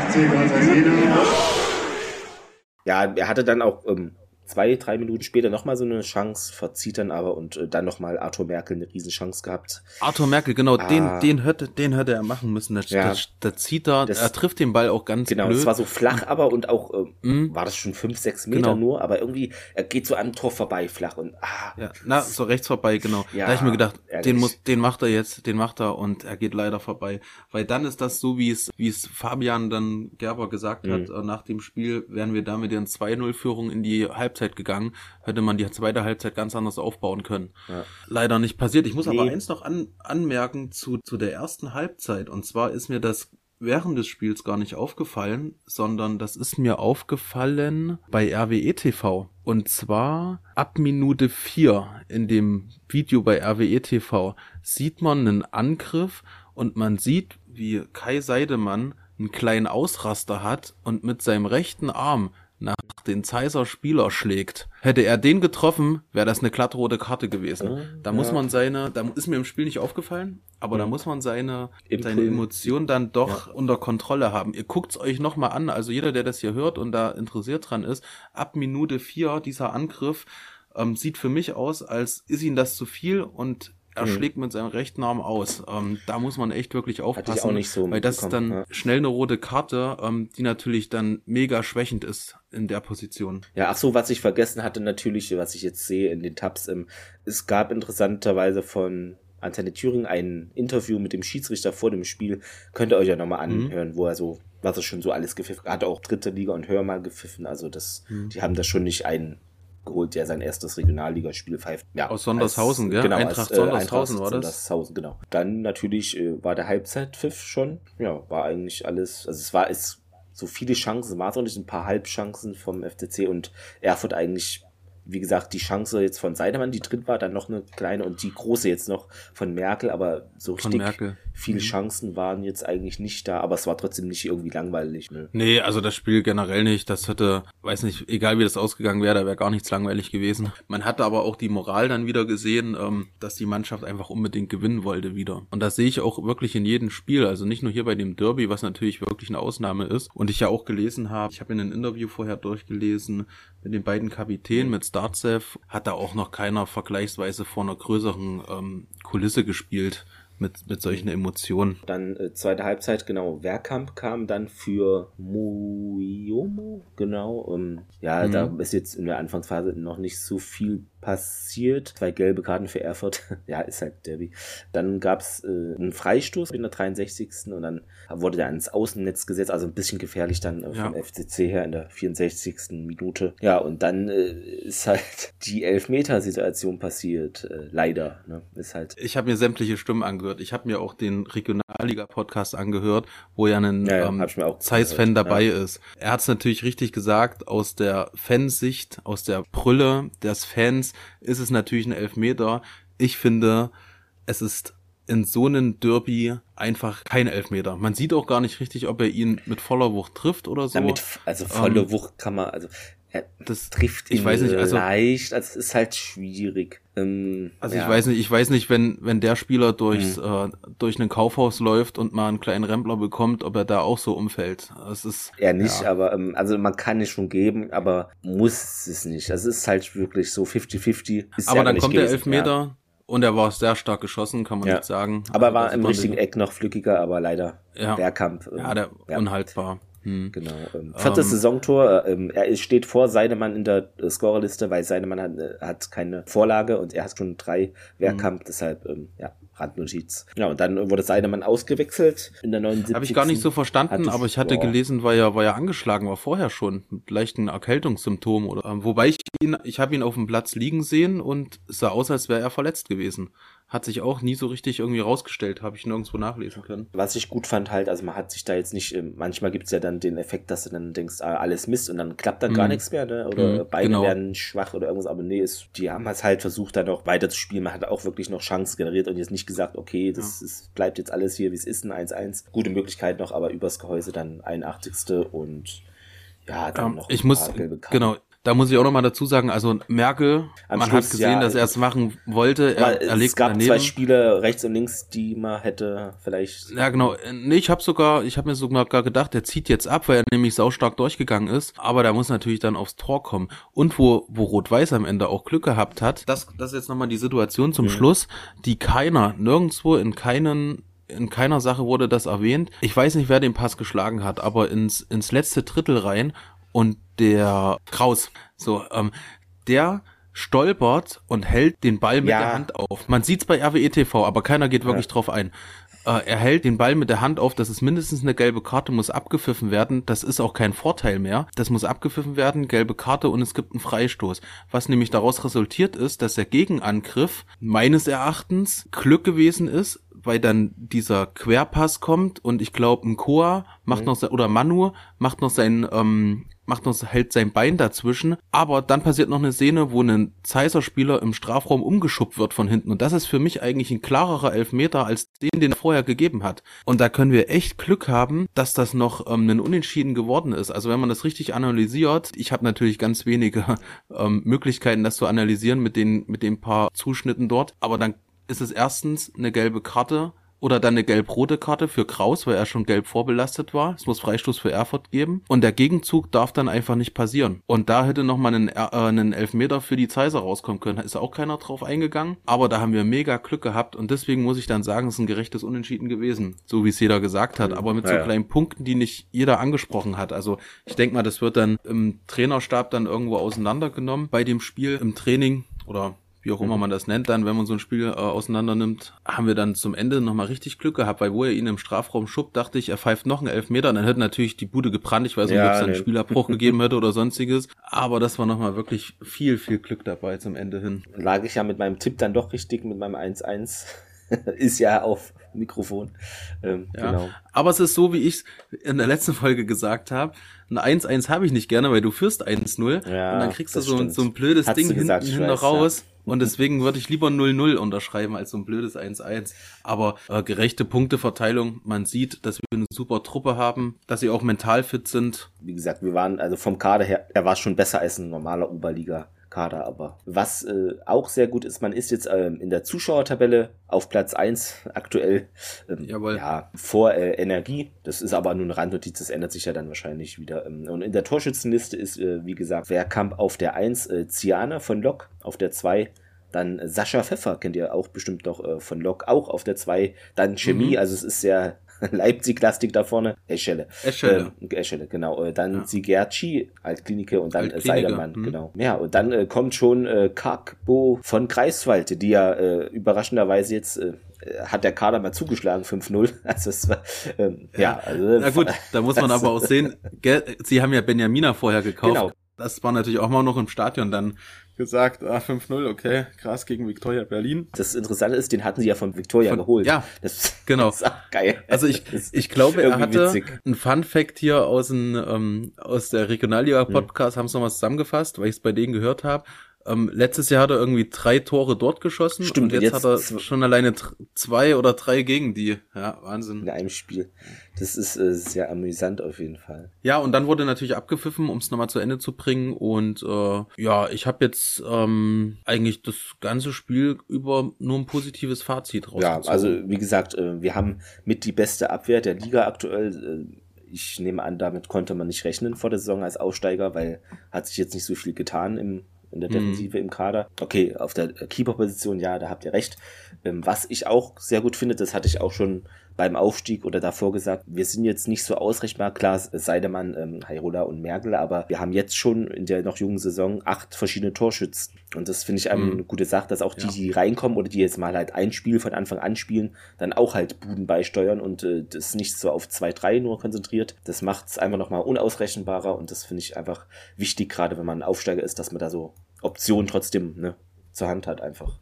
FC Constantino. Ja, er hatte dann auch ähm, zwei, drei Minuten später nochmal so eine Chance, verzieht dann aber und äh, dann nochmal Arthur Merkel eine Riesenchance gehabt. Arthur Merkel, genau, Ah. den, den hätte, den hätte er machen müssen. Da, Ja. da, zieht er, Das- er trifft den Ball auch ganz Genau, blöd. es war so flach, aber und auch, ähm, Mhm. war das schon fünf, sechs Meter Genau. nur, aber irgendwie, er geht so am Tor vorbei flach und ah, Ja, na, so rechts vorbei, genau. Ja, da hab ich mir gedacht, ärgerlich. den muss, den macht er jetzt, den macht er und er geht leider vorbei. Weil dann ist das so, wie es, wie es Fabian dann Gerber gesagt Mhm. hat, äh, nach dem Spiel wären wir da mit der 2-0-Führung in die Halbzeit gegangen, hätte man die zweite Halbzeit ganz anders aufbauen können. Ja. Leider nicht passiert. Ich muss aber Nee. eins noch an, anmerken zu, zu der ersten Halbzeit. Und zwar ist mir das während des Spiels gar nicht aufgefallen, sondern das ist mir aufgefallen bei RWE TV. Und zwar ab Minute 4 in dem Video bei RWE TV sieht man einen Angriff und man sieht, wie Kai Seidemann einen kleinen Ausraster hat und mit seinem rechten Arm den Zeiser Spieler schlägt. Hätte er den getroffen, wäre das eine glattrote Karte gewesen. Ah, Da muss ja. man seine, da ist mir im Spiel nicht aufgefallen, aber da muss man seine, Impul- seine Emotionen dann doch unter Kontrolle haben. Ihr guckt's euch nochmal an, also jeder, der das hier hört und da interessiert dran ist, ab Minute vier dieser Angriff ähm, sieht für mich aus, als ist ihm das zu viel und er Mhm. schlägt mit seinem rechten Arm aus. Ähm, da muss man echt wirklich aufpassen, auch nicht so weil das ist dann ja. schnell eine rote Karte, ähm, die natürlich dann mega schwächend ist in der Position. Ja, ach so, was ich vergessen hatte natürlich, was ich jetzt sehe in den Tabs, ähm, es gab interessanterweise von Antenne Thüringen ein Interview mit dem Schiedsrichter vor dem Spiel. Könnt ihr euch ja nochmal Mhm. anhören, wo er so, was er schon so alles gepfiffen hat. Hat auch dritte Liga und höher mal gepfiffen. Also das, Mhm. die haben das schon nicht eingeholt, der sein erstes Regionalligaspiel pfeift. Ja, Aus Sondershausen, gell? Genau, Eintracht als, äh, Sondershausen war das? Sondershausen, genau. Dann natürlich äh, war der Halbzeitpfiff schon. Ja, war eigentlich alles, also es war es so viele Chancen, war es auch nicht ein paar Halbchancen vom FCC und Erfurt eigentlich, wie gesagt, die Chance jetzt von Seidemann, die drin war, dann noch eine kleine und die große jetzt noch von Merkel, aber so Von richtig Merkel. Viele Mhm. Chancen waren jetzt eigentlich nicht da, aber es war trotzdem nicht irgendwie langweilig. Ne? Nee, also das Spiel generell nicht. Das hätte, weiß nicht, egal wie das ausgegangen wäre, da wäre gar nichts langweilig gewesen. Man hatte aber auch die Moral dann wieder gesehen, ähm, dass die Mannschaft einfach unbedingt gewinnen wollte wieder. Und das sehe ich auch wirklich in jedem Spiel. Also nicht nur hier bei dem Derby, was natürlich wirklich eine Ausnahme ist. Und ich ja auch gelesen habe, ich habe in einem Interview vorher durchgelesen mit den beiden Kapitänen, mit Startsev, hat da auch noch keiner vergleichsweise vor einer größeren ähm, Kulisse gespielt. Mit, mit solchen Emotionen. Dann äh, zweite Halbzeit, genau, Werkamp kam dann für Muyomo, genau. Ähm, ja, Mhm. da ist jetzt in der Anfangsphase noch nicht so viel passiert. Zwei gelbe Karten für Erfurt, ja, ist halt Derby. Dann gab's äh, einen Freistoß in der 63. und dann wurde der ans Außennetz gesetzt, also ein bisschen gefährlich dann äh, vom Ja. FCC her in der 64. Minute. Ja, und dann äh, ist halt die Elfmetersituation passiert, äh, leider. Ne? Ist halt Ich habe mir sämtliche Stimmen angehört. Ich habe mir auch den Regionalliga-Podcast angehört, wo ja ein Ja, ja, ähm, Zeiss-Fan dabei ja. ist. Er hat es natürlich richtig gesagt, aus der Fansicht, aus der Brille des Fans ist es natürlich ein Elfmeter. Ich finde, es ist in so einem Derby einfach kein Elfmeter. Man sieht auch gar nicht richtig, ob er ihn mit voller Wucht trifft oder so. Damit, also volle Ähm, Wucht kann man, also das trifft ihn ich weiß nicht, also- leicht, also es ist halt schwierig. Ähm, Also ja. ich weiß nicht, ich weiß nicht, wenn, wenn der Spieler durchs, Mhm. äh, durch ein Kaufhaus läuft und mal einen kleinen Rempler bekommt, ob er da auch so umfällt. Es ist Eher nicht, ja. aber ähm, also man kann es schon geben, aber muss es nicht. Also es ist halt wirklich so 50-50. Ist Aber ja dann kommt der gewesen, Elfmeter Ja. und er war sehr stark geschossen, kann man Ja. nicht sagen. Aber Also war das im richtigen Eck noch flückiger, aber leider Ja. Wehrkampf. ähm, Ja, der ja. unhaltbar. Hm. Genau. Ähm, viertes Ähm, Saisontor. äh, Ähm, er steht vor Seidemann in der äh, Scorerliste, weil Seidemann hat, äh, hat keine Vorlage und er hat schon drei Wehrkampf, Mhm. deshalb ähm, ja, Randnotiz. Ja, und dann wurde Seidemann ausgewechselt in der 79. Habe ich gar nicht so verstanden, aber ich hatte boah. gelesen, weil er, weil er angeschlagen war vorher schon mit leichten Erkältungssymptomen oder ähm, wobei ich ihn, ich habe ihn auf dem Platz liegen sehen und es sah aus, als wäre er verletzt gewesen. Hat sich auch nie so richtig irgendwie rausgestellt, habe ich nirgendwo nachlesen können. Was ich gut fand halt, also man hat sich da jetzt nicht, ähm, manchmal gibt's ja dann den Effekt, dass du dann denkst, ah, alles Mist und dann klappt dann gar Mhm. nichts mehr, ne? oder Mhm, Beine genau. werden schwach oder irgendwas, aber nee, ist, die haben es halt versucht dann auch weiter zu spielen, man hat auch wirklich noch Chancen generiert und jetzt nicht gesagt, okay, das ist, bleibt jetzt alles hier, wie es ist, ein 1-1. Gute Möglichkeit noch, aber übers Gehäuse dann 81. und ja, dann Ähm, noch ich muss, genau, Da muss ich auch nochmal dazu sagen, also Merkel, Am man Schluss, hat gesehen, ja, dass er es machen wollte. Er, er legt es gab daneben. zwei Spiele rechts und links, die man hätte vielleicht. Ja, genau. Nee, ich habe sogar, ich habe mir sogar gar gedacht, der zieht jetzt ab, weil er nämlich saustark durchgegangen ist. Aber da muss natürlich dann aufs Tor kommen. Und wo, wo Rot-Weiß am Ende auch Glück gehabt hat, das, das ist jetzt nochmal die Situation zum Schluss, die keiner, nirgendwo in keinen in keiner Sache wurde das erwähnt. Ich weiß nicht, wer den Pass geschlagen hat, aber ins, ins letzte Drittel rein und der Kraus, so, ähm, der stolpert und hält den Ball mit Ja. der Hand auf. Man sieht's bei RWE TV, aber keiner geht wirklich drauf ein. Äh, er hält den Ball mit der Hand auf, das ist mindestens eine gelbe Karte, muss abgepfiffen werden. Das ist auch kein Vorteil mehr. Das muss abgepfiffen werden, gelbe Karte und es gibt einen Freistoß. Was nämlich daraus resultiert ist, dass der Gegenangriff meines Erachtens Glück gewesen ist, weil dann dieser Querpass kommt und ich glaube, ein Koa macht noch se- oder Manu macht noch sein ähm, macht noch hält sein Bein dazwischen, aber dann passiert noch eine Szene, wo ein Zeiser Spieler im Strafraum umgeschubbt wird von hinten und das ist für mich eigentlich ein klarerer Elfmeter als den, den er vorher gegeben hat. Und da können wir echt Glück haben, dass das noch ähm, ein Unentschieden geworden ist. Also wenn man das richtig analysiert, ich habe natürlich ganz wenige ähm, Möglichkeiten, das zu analysieren mit den mit den paar Zuschnitten dort, aber dann ist es erstens eine gelbe Karte oder dann eine gelb-rote Karte für Kraus, weil er schon gelb vorbelastet war. Es muss Freistoß für Erfurt geben. Und der Gegenzug darf dann einfach nicht passieren. Und da hätte nochmal einen, äh, einen Elfmeter für die Zeiser rauskommen können. Da ist auch keiner drauf eingegangen. Aber da haben wir mega Glück gehabt. Und deswegen muss ich dann sagen, es ist ein gerechtes Unentschieden gewesen. So wie es jeder gesagt hat. Aber mit so kleinen Punkten, die nicht jeder angesprochen hat. Also ich denke mal, das wird dann im Trainerstab dann irgendwo auseinandergenommen bei dem Spiel im Training oder wie auch immer man das nennt, dann, wenn man so ein Spiel äh, auseinander nimmt, haben wir dann zum Ende nochmal richtig Glück gehabt, weil wo er ihn im Strafraum schubbt, dachte ich, er pfeift noch einen Elfmeter, dann hätte natürlich die Bude gebrannt, ich weiß nicht, Ja, ob es einen nee. Spielabbruch gegeben hätte oder sonstiges, aber das war nochmal wirklich viel, viel Glück dabei zum Ende hin. Lag ich ja mit meinem Tipp dann doch richtig, mit meinem 1-1. Ist ja auf Mikrofon. Ähm, Ja. Genau. Aber es ist so, wie ich in der letzten Folge gesagt habe, ein 1-1 habe ich nicht gerne, weil du führst 1-0 Ja, und dann kriegst du so, stimmt. so ein blödes Hast Ding hinten gesagt, hin weiß, raus. Und deswegen würde ich lieber 0-0 unterschreiben als so ein blödes 1-1. Aber äh, gerechte Punkteverteilung, man sieht, dass wir eine super Truppe haben, dass sie auch mental fit sind. Wie gesagt, wir waren, also vom Kader her, er war schon besser als ein normaler Oberliga. Kader, aber was äh, auch sehr gut ist, man ist jetzt ähm, in der Zuschauertabelle auf Platz 1 aktuell. Ähm, Jawohl. Ja, vor äh, Energie. Das ist aber nur eine Randnotiz, das ändert sich ja dann wahrscheinlich wieder. Ähm, und in der Torschützenliste ist, äh, wie gesagt, Wehrkamp auf der 1, äh, Ziane von Lok auf der 2, dann Sascha Pfeffer, kennt ihr auch bestimmt noch äh, von Lok, auch auf der 2, dann Chemie, Mhm. also es ist sehr Leipzig-lastig da vorne, Eschelle. Eschelle. Ähm, Eschelle, genau. Äh, Dann Ja. Sigerci, Altkliniker und dann äh, Altkliniker, Seidermann, hm. genau. Ja, und dann äh, kommt schon äh, Kakbo von Greifswald, die ja äh, überraschenderweise jetzt äh, hat der Kader mal zugeschlagen, 5-0. Also es war, ähm, ja, also, Na gut, da muss man aber auch sehen, gell, sie haben ja Benjamina vorher gekauft. Genau. Das war natürlich auch mal noch im Stadion dann gesagt, ah, 5-0, okay, krass gegen Viktoria Berlin. Das Interessante ist, den hatten sie ja von Victoria Von- geholt. ja, das, genau. Das ist auch geil. Also ich, ich glaube, er hatte witzig. ein Fun Fact hier aus, dem, ähm, aus der Regionalliga-Podcast, haben sie nochmal zusammengefasst, weil ich es bei denen gehört habe. Ähm, letztes Jahr hat er irgendwie drei Tore dort geschossen Stimmt, und jetzt, jetzt hat er schon alleine zwei oder drei gegen die. Ja, Wahnsinn. in einem Spiel. Das ist äh, sehr amüsant auf jeden Fall. Ja, und dann wurde natürlich abgepfiffen, um es nochmal zu Ende zu bringen. Und äh, ja, ich habe jetzt ähm, eigentlich das ganze Spiel über nur ein positives Fazit Ja, rausgezogen. also wie gesagt, äh, wir haben mit die beste Abwehr der Liga aktuell. Äh, Ich nehme an, damit konnte man nicht rechnen vor der Saison als Aussteiger, weil hat sich jetzt nicht so viel getan im, in der Mhm. Defensive im Kader. Okay, auf der Keeper-Position, ja, da habt ihr recht. Ähm, Was ich auch sehr gut finde, das hatte ich auch schon beim Aufstieg oder davor gesagt, wir sind jetzt nicht so ausrechenbar, klar, Seidemann, ähm, Hairola und Merkel, aber wir haben jetzt schon in der noch jungen Saison acht verschiedene Torschützen. Und das finde ich Mhm. eine gute Sache, dass auch die, Ja. die reinkommen oder die jetzt mal halt ein Spiel von Anfang an spielen, dann auch halt Buden beisteuern und äh, das nicht so auf 2-3 nur konzentriert. Das macht es einfach nochmal unausrechenbarer und das finde ich einfach wichtig, gerade wenn man ein Aufsteiger ist, dass man da so Optionen trotzdem ne, zur Hand hat einfach.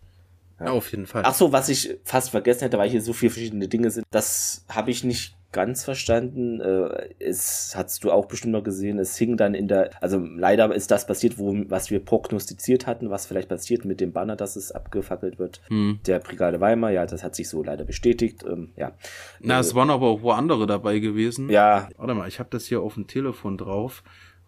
ja, auf jeden Fall. Ach so, was ich fast vergessen hätte, weil hier so viele verschiedene Dinge sind, das habe ich nicht ganz verstanden. Äh, Es hast du auch bestimmt noch gesehen. Es hing dann in der, also leider ist das passiert, wo was wir prognostiziert hatten, was vielleicht passiert mit dem Banner, dass es abgefackelt wird. Hm. Der Brigade Weimar, ja, das hat sich so leider bestätigt. Ähm, ja, Na, es waren aber auch wo andere dabei gewesen. ja, Warte mal, ich habe das hier auf dem Telefon drauf.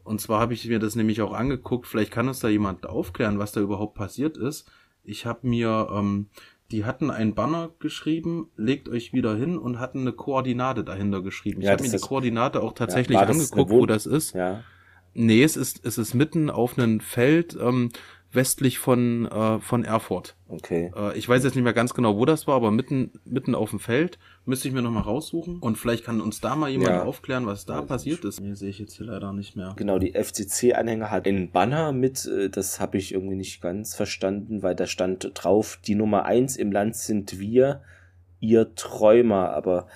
Und zwar habe ich mir das nämlich auch angeguckt, vielleicht kann uns da jemand aufklären, was da überhaupt passiert ist. Ich habe mir, ähm, die hatten einen Banner geschrieben, legt euch wieder hin und hatten eine Koordinate dahinter geschrieben. Ich Ja, habe das mir die Koordinate auch tatsächlich Ja, angeguckt, wo das ist. Ja. Nee, es ist, es ist mitten auf einem Feld ähm, westlich von, äh, von Erfurt. Okay. Äh, ich weiß jetzt nicht mehr ganz genau, wo das war, aber mitten, mitten auf dem Feld. Müsste ich mir nochmal raussuchen. Und vielleicht kann uns da mal jemand Ja. aufklären, was da passiert ist. Nee, sehe ich jetzt hier leider nicht mehr. Genau, die FCC-Anhänger hat einen Banner mit, äh, das habe ich irgendwie nicht ganz verstanden, weil da stand drauf, die Nummer eins im Land sind wir, ihr Träumer. Aber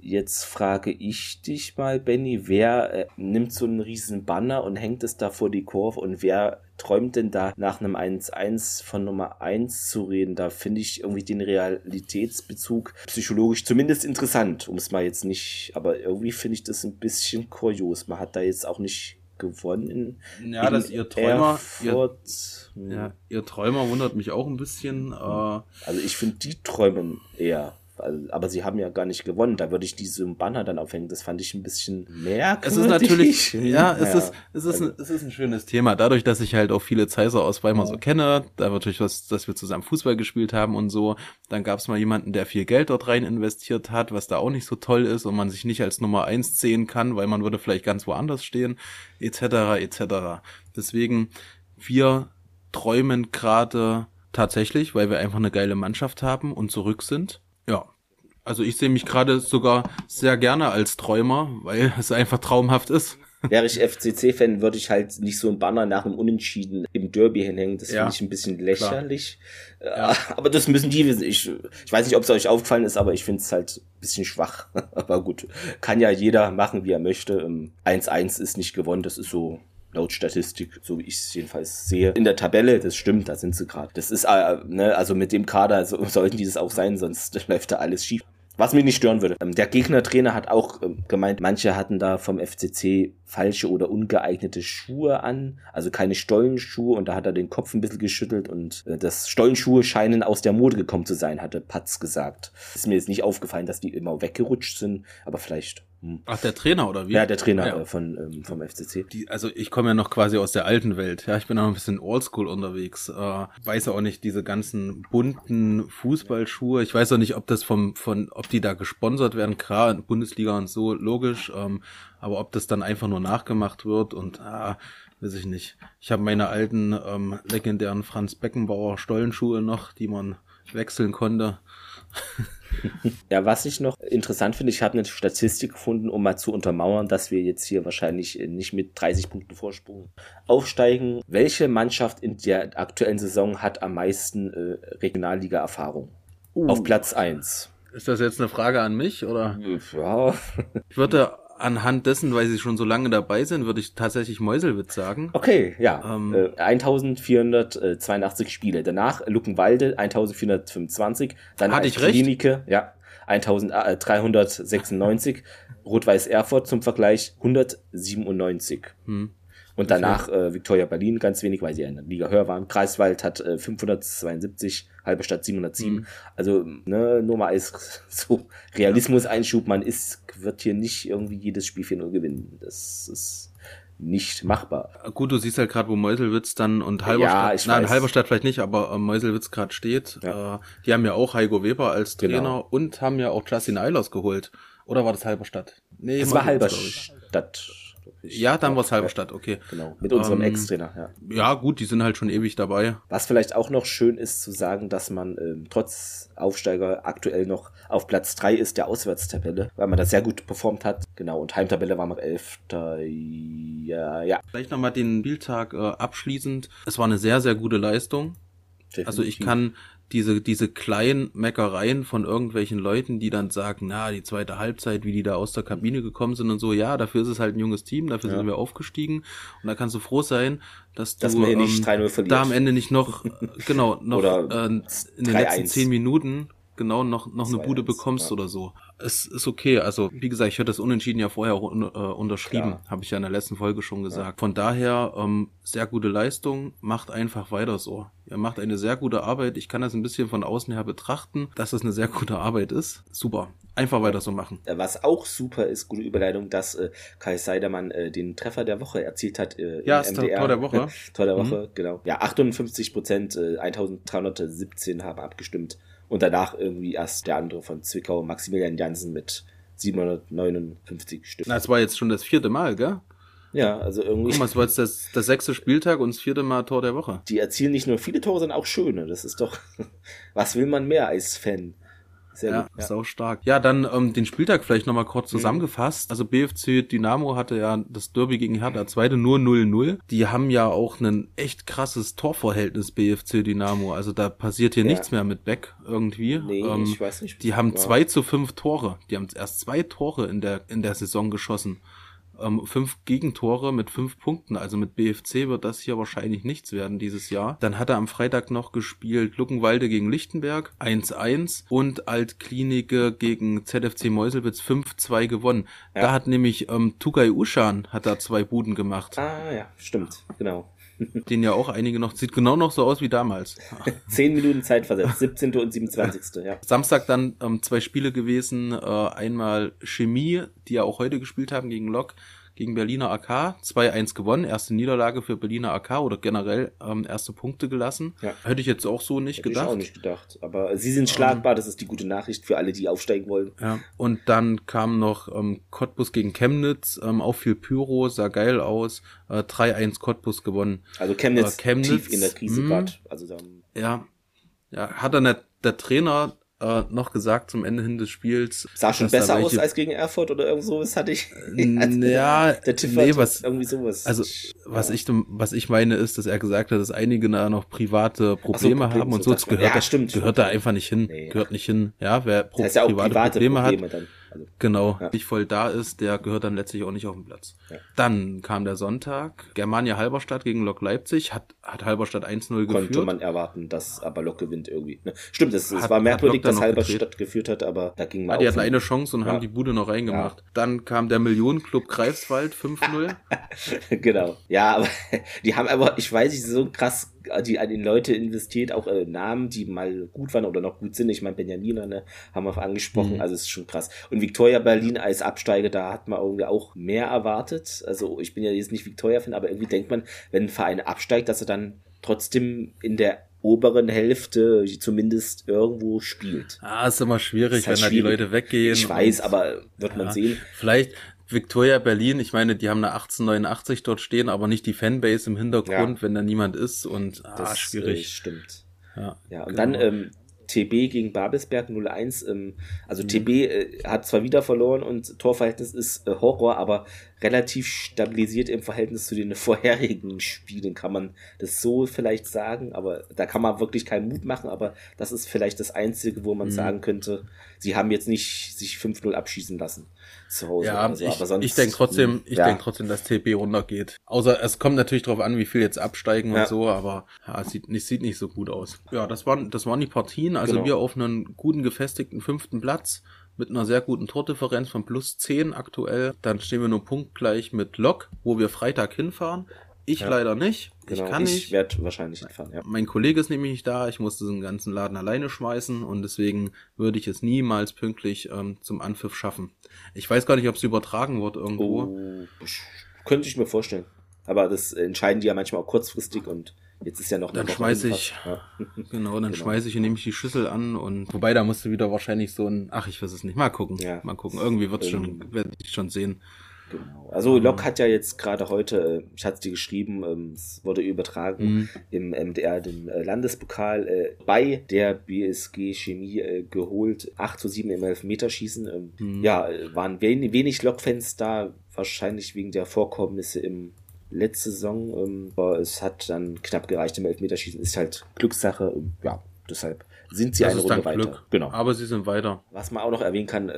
jetzt frage ich dich mal, Benny, wer äh, nimmt so einen riesen Banner und hängt es da vor die Kurve und wer träumt denn da nach einem 1-1 von Nummer 1 zu reden? Da finde ich irgendwie den Realitätsbezug psychologisch zumindest interessant, um es mal jetzt nicht, aber irgendwie finde ich das ein bisschen kurios. Man hat da jetzt auch nicht gewonnen. Ja, dass ihr Träumer, ihr, ja, ihr Träumer wundert mich auch ein bisschen. Äh, Also ich finde, die träumen eher. Also, Aber sie haben ja gar nicht gewonnen. Da würde ich diesen Banner dann aufhängen. Das fand ich ein bisschen merkwürdig. es ist natürlich, ja, es Ja. ist, es ist, ein, es ist ein schönes Thema. Dadurch, dass ich halt auch viele Zeiser aus Weimar so kenne, da wird durch was, dass wir zusammen Fußball gespielt haben und so. Dann gab es mal jemanden, der viel Geld dort rein investiert hat, was da auch nicht so toll ist und man sich nicht als Nummer eins sehen kann, weil man würde vielleicht ganz woanders stehen, etc., etc. Deswegen, wir träumen gerade tatsächlich, weil wir einfach eine geile Mannschaft haben und zurück sind. Ja. Also ich sehe mich gerade sogar sehr gerne als Träumer, weil es einfach traumhaft ist. Wäre ich FCC-Fan, würde ich halt nicht so ein Banner nach einem Unentschieden im Derby hinhängen. Das Ja, finde ich ein bisschen lächerlich. Äh, Aber das müssen die wissen. Ich, ich weiß nicht, ob es euch aufgefallen ist, aber ich finde es halt ein bisschen schwach. aber gut, kann ja jeder machen, wie er möchte. Ähm, 1-1 ist nicht gewonnen. Das ist so laut Statistik, so wie ich es jedenfalls sehe. In der Tabelle, das stimmt, da sind sie gerade. Das ist, äh, ne, also mit dem Kader so, sollten die das auch sein, sonst läuft da alles schief. Was mich nicht stören würde. Ähm, Der Gegnertrainer hat auch ähm, gemeint, manche hatten da vom FCC falsche oder ungeeignete Schuhe an, also keine Stollenschuhe und da hat er den Kopf ein bisschen geschüttelt und äh, das Stollenschuhe scheinen aus der Mode gekommen zu sein, hatte Patz gesagt. Ist mir jetzt nicht aufgefallen, dass die immer weggerutscht sind, aber vielleicht. Hm. Ach, der Trainer oder wie? Ja, der Trainer Ja. Äh, von, ähm, vom FCC. Die, also ich komme ja noch quasi aus der alten Welt. Ja, ich bin auch ein bisschen oldschool unterwegs. Äh, weiß auch nicht diese ganzen bunten Fußballschuhe. Ich weiß auch nicht, ob das vom, von, ob die da gesponsert werden, klar, in Bundesliga und so, logisch. Ähm, aber ob das dann einfach nur nachgemacht wird und ah, weiß ich nicht. Ich habe meine alten ähm, legendären Franz Beckenbauer Stollenschuhe noch, die man wechseln konnte. Ja, was ich noch interessant finde, ich habe eine Statistik gefunden, um mal zu untermauern, dass wir jetzt hier wahrscheinlich nicht mit 30 Punkten Vorsprung aufsteigen. Welche Mannschaft in der aktuellen Saison hat am meisten äh, Regionalliga-Erfahrung? Auf Platz 1. Ist das jetzt eine Frage an mich oder? Ja, Ich würde anhand dessen, weil sie schon so lange dabei sind, würde ich tatsächlich Mäuselwitz sagen. okay, ja. Ähm. äh, 1482 Spiele. Danach Luckenwalde 1425. Dann Hatte ich recht? Klinike, ja. 1396. Rot-Weiß Erfurt zum Vergleich 197. Hm. Und danach äh, Victoria Berlin ganz wenig, weil sie in der Liga höher waren. Kreiswald hat äh, 572, Halberstadt 707. Mhm. Also ne, nur mal als so Realismus-Einschub, man ist, wird hier nicht irgendwie jedes Spiel 4-0 gewinnen. Das ist nicht machbar. Gut, du siehst halt gerade, wo Meuselwitz dann und Halberstadt, Ja, nein, weiß. Halberstadt vielleicht nicht, aber äh, Meuselwitz gerade steht. Ja. Äh, die haben ja auch Heiko Weber als Trainer Genau. und haben ja auch Justin Eilers geholt. Oder war das Halberstadt? Nee, Es war. Halberstadt. Ja, dann war es Halberstadt, okay. Genau, mit unserem Ähm, Ex-Trainer, ja. Ja, gut, die sind halt schon ewig dabei. Was vielleicht auch noch schön ist zu sagen, dass man ähm, trotz Aufsteiger aktuell noch auf Platz 3 ist der Auswärtstabelle, weil man da sehr gut performt hat. Genau, und Heimtabelle war man 11. Ja, ja. Vielleicht nochmal den Spieltag äh, abschließend. Es war eine sehr, sehr gute Leistung. Also ich kann diese, diese kleinen Meckereien von irgendwelchen Leuten, die dann sagen, na, die zweite Halbzeit, wie die da aus der Kabine gekommen sind und so, ja, dafür ist es halt ein junges Team, dafür Ja. sind wir aufgestiegen und da kannst du froh sein, dass du Dass man hier nicht 3-0 verliert. da am Ende nicht noch, äh, genau, noch äh, in den 3-1. letzten zehn Minuten genau noch, noch eine 2-1, Bude bekommst ja. oder so. Es ist okay. Also, wie gesagt, ich hatte das Unentschieden ja vorher un, äh, unterschrieben. Habe ich ja in der letzten Folge schon gesagt. Von daher, ähm, sehr gute Leistung. Macht einfach weiter so. Ihr macht eine sehr gute Arbeit. Ich kann das ein bisschen von außen her betrachten, dass das eine sehr gute Arbeit ist. Super. Einfach weiter so machen. Was auch super ist, gute Überleitung, dass äh, Kai Seidermann äh, den Treffer der Woche erzielt hat äh, Ja, ist MDR. Tor der Woche. Tor der Mhm. Woche, genau. Ja, 58 Prozent, äh, 1317 haben abgestimmt. Und danach irgendwie erst der andere von Zwickau, Maximilian Jansen mit 759 Stimmen. Na, es war jetzt schon das vierte Mal, gell? Ja, also irgendwie. Guck mal, es war jetzt das, das sechste Spieltag und das vierte Mal Tor der Woche. Die erzielen nicht nur viele Tore, sondern auch schöne. Das ist doch, was will man mehr als Fan? Sehr Ja, gut. ist auch stark. Ja, dann ähm, den Spieltag vielleicht nochmal kurz Mhm. zusammengefasst. Also BFC Dynamo hatte ja das Derby gegen Hertha zweite nur 0-0. Die haben ja auch ein echt krasses Torverhältnis BFC Dynamo. Also da passiert hier Ja. nichts mehr mit Beck irgendwie. Nee, Ähm, ich weiß nicht. Die haben Ja. zwei zu fünf Tore. Die haben erst zwei Tore in der, in der Saison geschossen. Ähm, fünf Gegentore mit fünf Punkten. Also mit BFC wird das hier wahrscheinlich nichts werden dieses Jahr. Dann hat er am Freitag noch gespielt Luckenwalde gegen Lichtenberg 1-1 und Altklinike gegen ZFC Meuselwitz 5-2 gewonnen. Ja. Da hat nämlich ähm, Tugay Ushan hat da zwei Buden gemacht. Ah, ja, stimmt, genau. Den ja auch einige noch, sieht genau noch so aus wie damals. Zehn Minuten Zeit versetzt, 17. und 27. Ja. Samstag dann ähm, zwei Spiele gewesen. Äh, einmal Chemie, die ja auch heute gespielt haben gegen Lok, gegen Berliner AK. 2-1 gewonnen. Erste Niederlage für Berliner AK oder generell ähm, erste Punkte gelassen. Ja. Hätte ich jetzt auch so nicht Hätte gedacht. ich auch nicht gedacht. Aber sie sind schlagbar, das ist die gute Nachricht für alle, die aufsteigen wollen. Ja. Und dann kam noch ähm, Cottbus gegen Chemnitz, ähm, auch viel Pyro, sah geil aus. Äh, 3-1 Cottbus gewonnen. Also Chemnitz, Äh, Chemnitz, tief in der Krise mh. gerade. Also Ja, ja hat dann der, der Trainer äh, noch gesagt zum Ende hin des Spiels. sah schon besser aus welche- als gegen Erfurt oder irgend sowas hatte ich. ja, der Tiff nee, was- irgendwie sowas. Also, was Ja. ich, was ich meine, ist, dass er gesagt hat, dass einige da noch private Probleme Probleme, haben und so so. das gehört, ja, da, stimmt. gehört da einfach nicht hin. Nee, gehört nicht hin. Ja, wer pro, das heißt ja auch private, private Probleme, Probleme, hat, dann. Also, genau, Ja. nicht voll da ist, der gehört dann letztlich auch nicht auf den Platz. Ja. Dann kam der Sonntag, Germania Halberstadt gegen Lok Leipzig, hat, hat Halberstadt 1-0 konnte geführt. man erwarten, dass aber Lok gewinnt irgendwie. Ne? Stimmt, es, es Hat- war hat merkwürdig, dass Halberstadt geführt hat, aber da ging Ja, mal die hatten eine Chance und Ja. haben die Bude noch reingemacht. Dann kam der Millionenclub Greifswald 5-0. genau. Ja, aber die haben aber, ich weiß nicht, so krass, die an den Leute investiert, auch äh, Namen, die mal gut waren oder noch gut sind. Ich meine, Benjamina, ne, haben wir angesprochen, Mhm. also es ist schon krass. Und Victoria Berlin als Absteiger, da hat man irgendwie auch mehr erwartet. Also ich bin ja jetzt nicht Victoria-Fan, aber irgendwie denkt man, wenn ein Verein absteigt, dass er dann trotzdem in der oberen Hälfte zumindest irgendwo spielt. Ah, ist immer schwierig, Ist halt wenn da die. Leute weggehen. Ich weiß, aber wird man Ja, sehen. Vielleicht Victoria Berlin, ich meine, die haben eine 1889 dort stehen, aber nicht die Fanbase im Hintergrund, Ja. wenn da niemand ist und ah, Das Äh, schwierig. stimmt. Ja, Ja, und genau. dann ähm, TB gegen Babelsberg 0-1. Ähm, also Mhm. TB äh, hat zwar wieder verloren und Torverhältnis ist äh, Horror, aber relativ stabilisiert im Verhältnis zu den vorherigen Spielen, kann man das so vielleicht sagen. Aber da kann man wirklich keinen Mut machen, aber das ist vielleicht das Einzige, wo man Mhm. sagen könnte, sie haben jetzt nicht sich 5-0 abschießen lassen zu Hause. Ja, Also, ich, sonst- ich denke trotzdem, ich ja. denk trotzdem, dass TB runtergeht. Außer es kommt natürlich darauf an, wie viel jetzt absteigen Ja. und so, aber ja, es sieht nicht, sieht nicht so gut aus. Ja, das waren, das waren die Partien. Also Genau. wir auf einen guten gefestigten fünften Platz mit einer sehr guten Tordifferenz von plus 10 aktuell. Dann stehen wir nur punktgleich mit Lok, wo wir Freitag hinfahren. Ich Ja. leider nicht. Genau, ich kann ich nicht. werde wahrscheinlich hinfahren, ja. Mein Kollege ist nämlich nicht da, ich musste den ganzen Laden alleine schmeißen und deswegen würde ich es niemals pünktlich ähm, zum Anpfiff schaffen. Ich weiß gar nicht, ob es übertragen wird irgendwo. Oh, ich- könnte ich mir vorstellen. Aber das entscheiden die ja manchmal auch kurzfristig und jetzt ist ja noch Dann Woche schmeiß hin ich-. Ja. Genau, dann Genau. schmeiße ich und nehme ich die Schüssel an und wobei da musst du wieder wahrscheinlich so ein, ach ich weiß es nicht, mal gucken, Ja. mal gucken, irgendwie wird's Ähm, schon, werde ich schon sehen. Genau. Also Lok hat ja jetzt gerade heute, äh, ich hatte es dir geschrieben, ähm, es wurde übertragen Mhm. im MDR, den äh, Landespokal, äh, bei der BSG Chemie geholt. 8 zu 7 im Elfmeterschießen. Ähm, Mhm. Ja, waren wenig, wenig Lok-Fans da, wahrscheinlich wegen der Vorkommnisse im letzte Saison. Ähm, aber es hat dann knapp gereicht im Elfmeterschießen. Ist halt Glückssache. Ja, deshalb sind sie Das eine Runde weiter. Glück. Genau. Aber sie sind weiter. Was man auch noch erwähnen kann,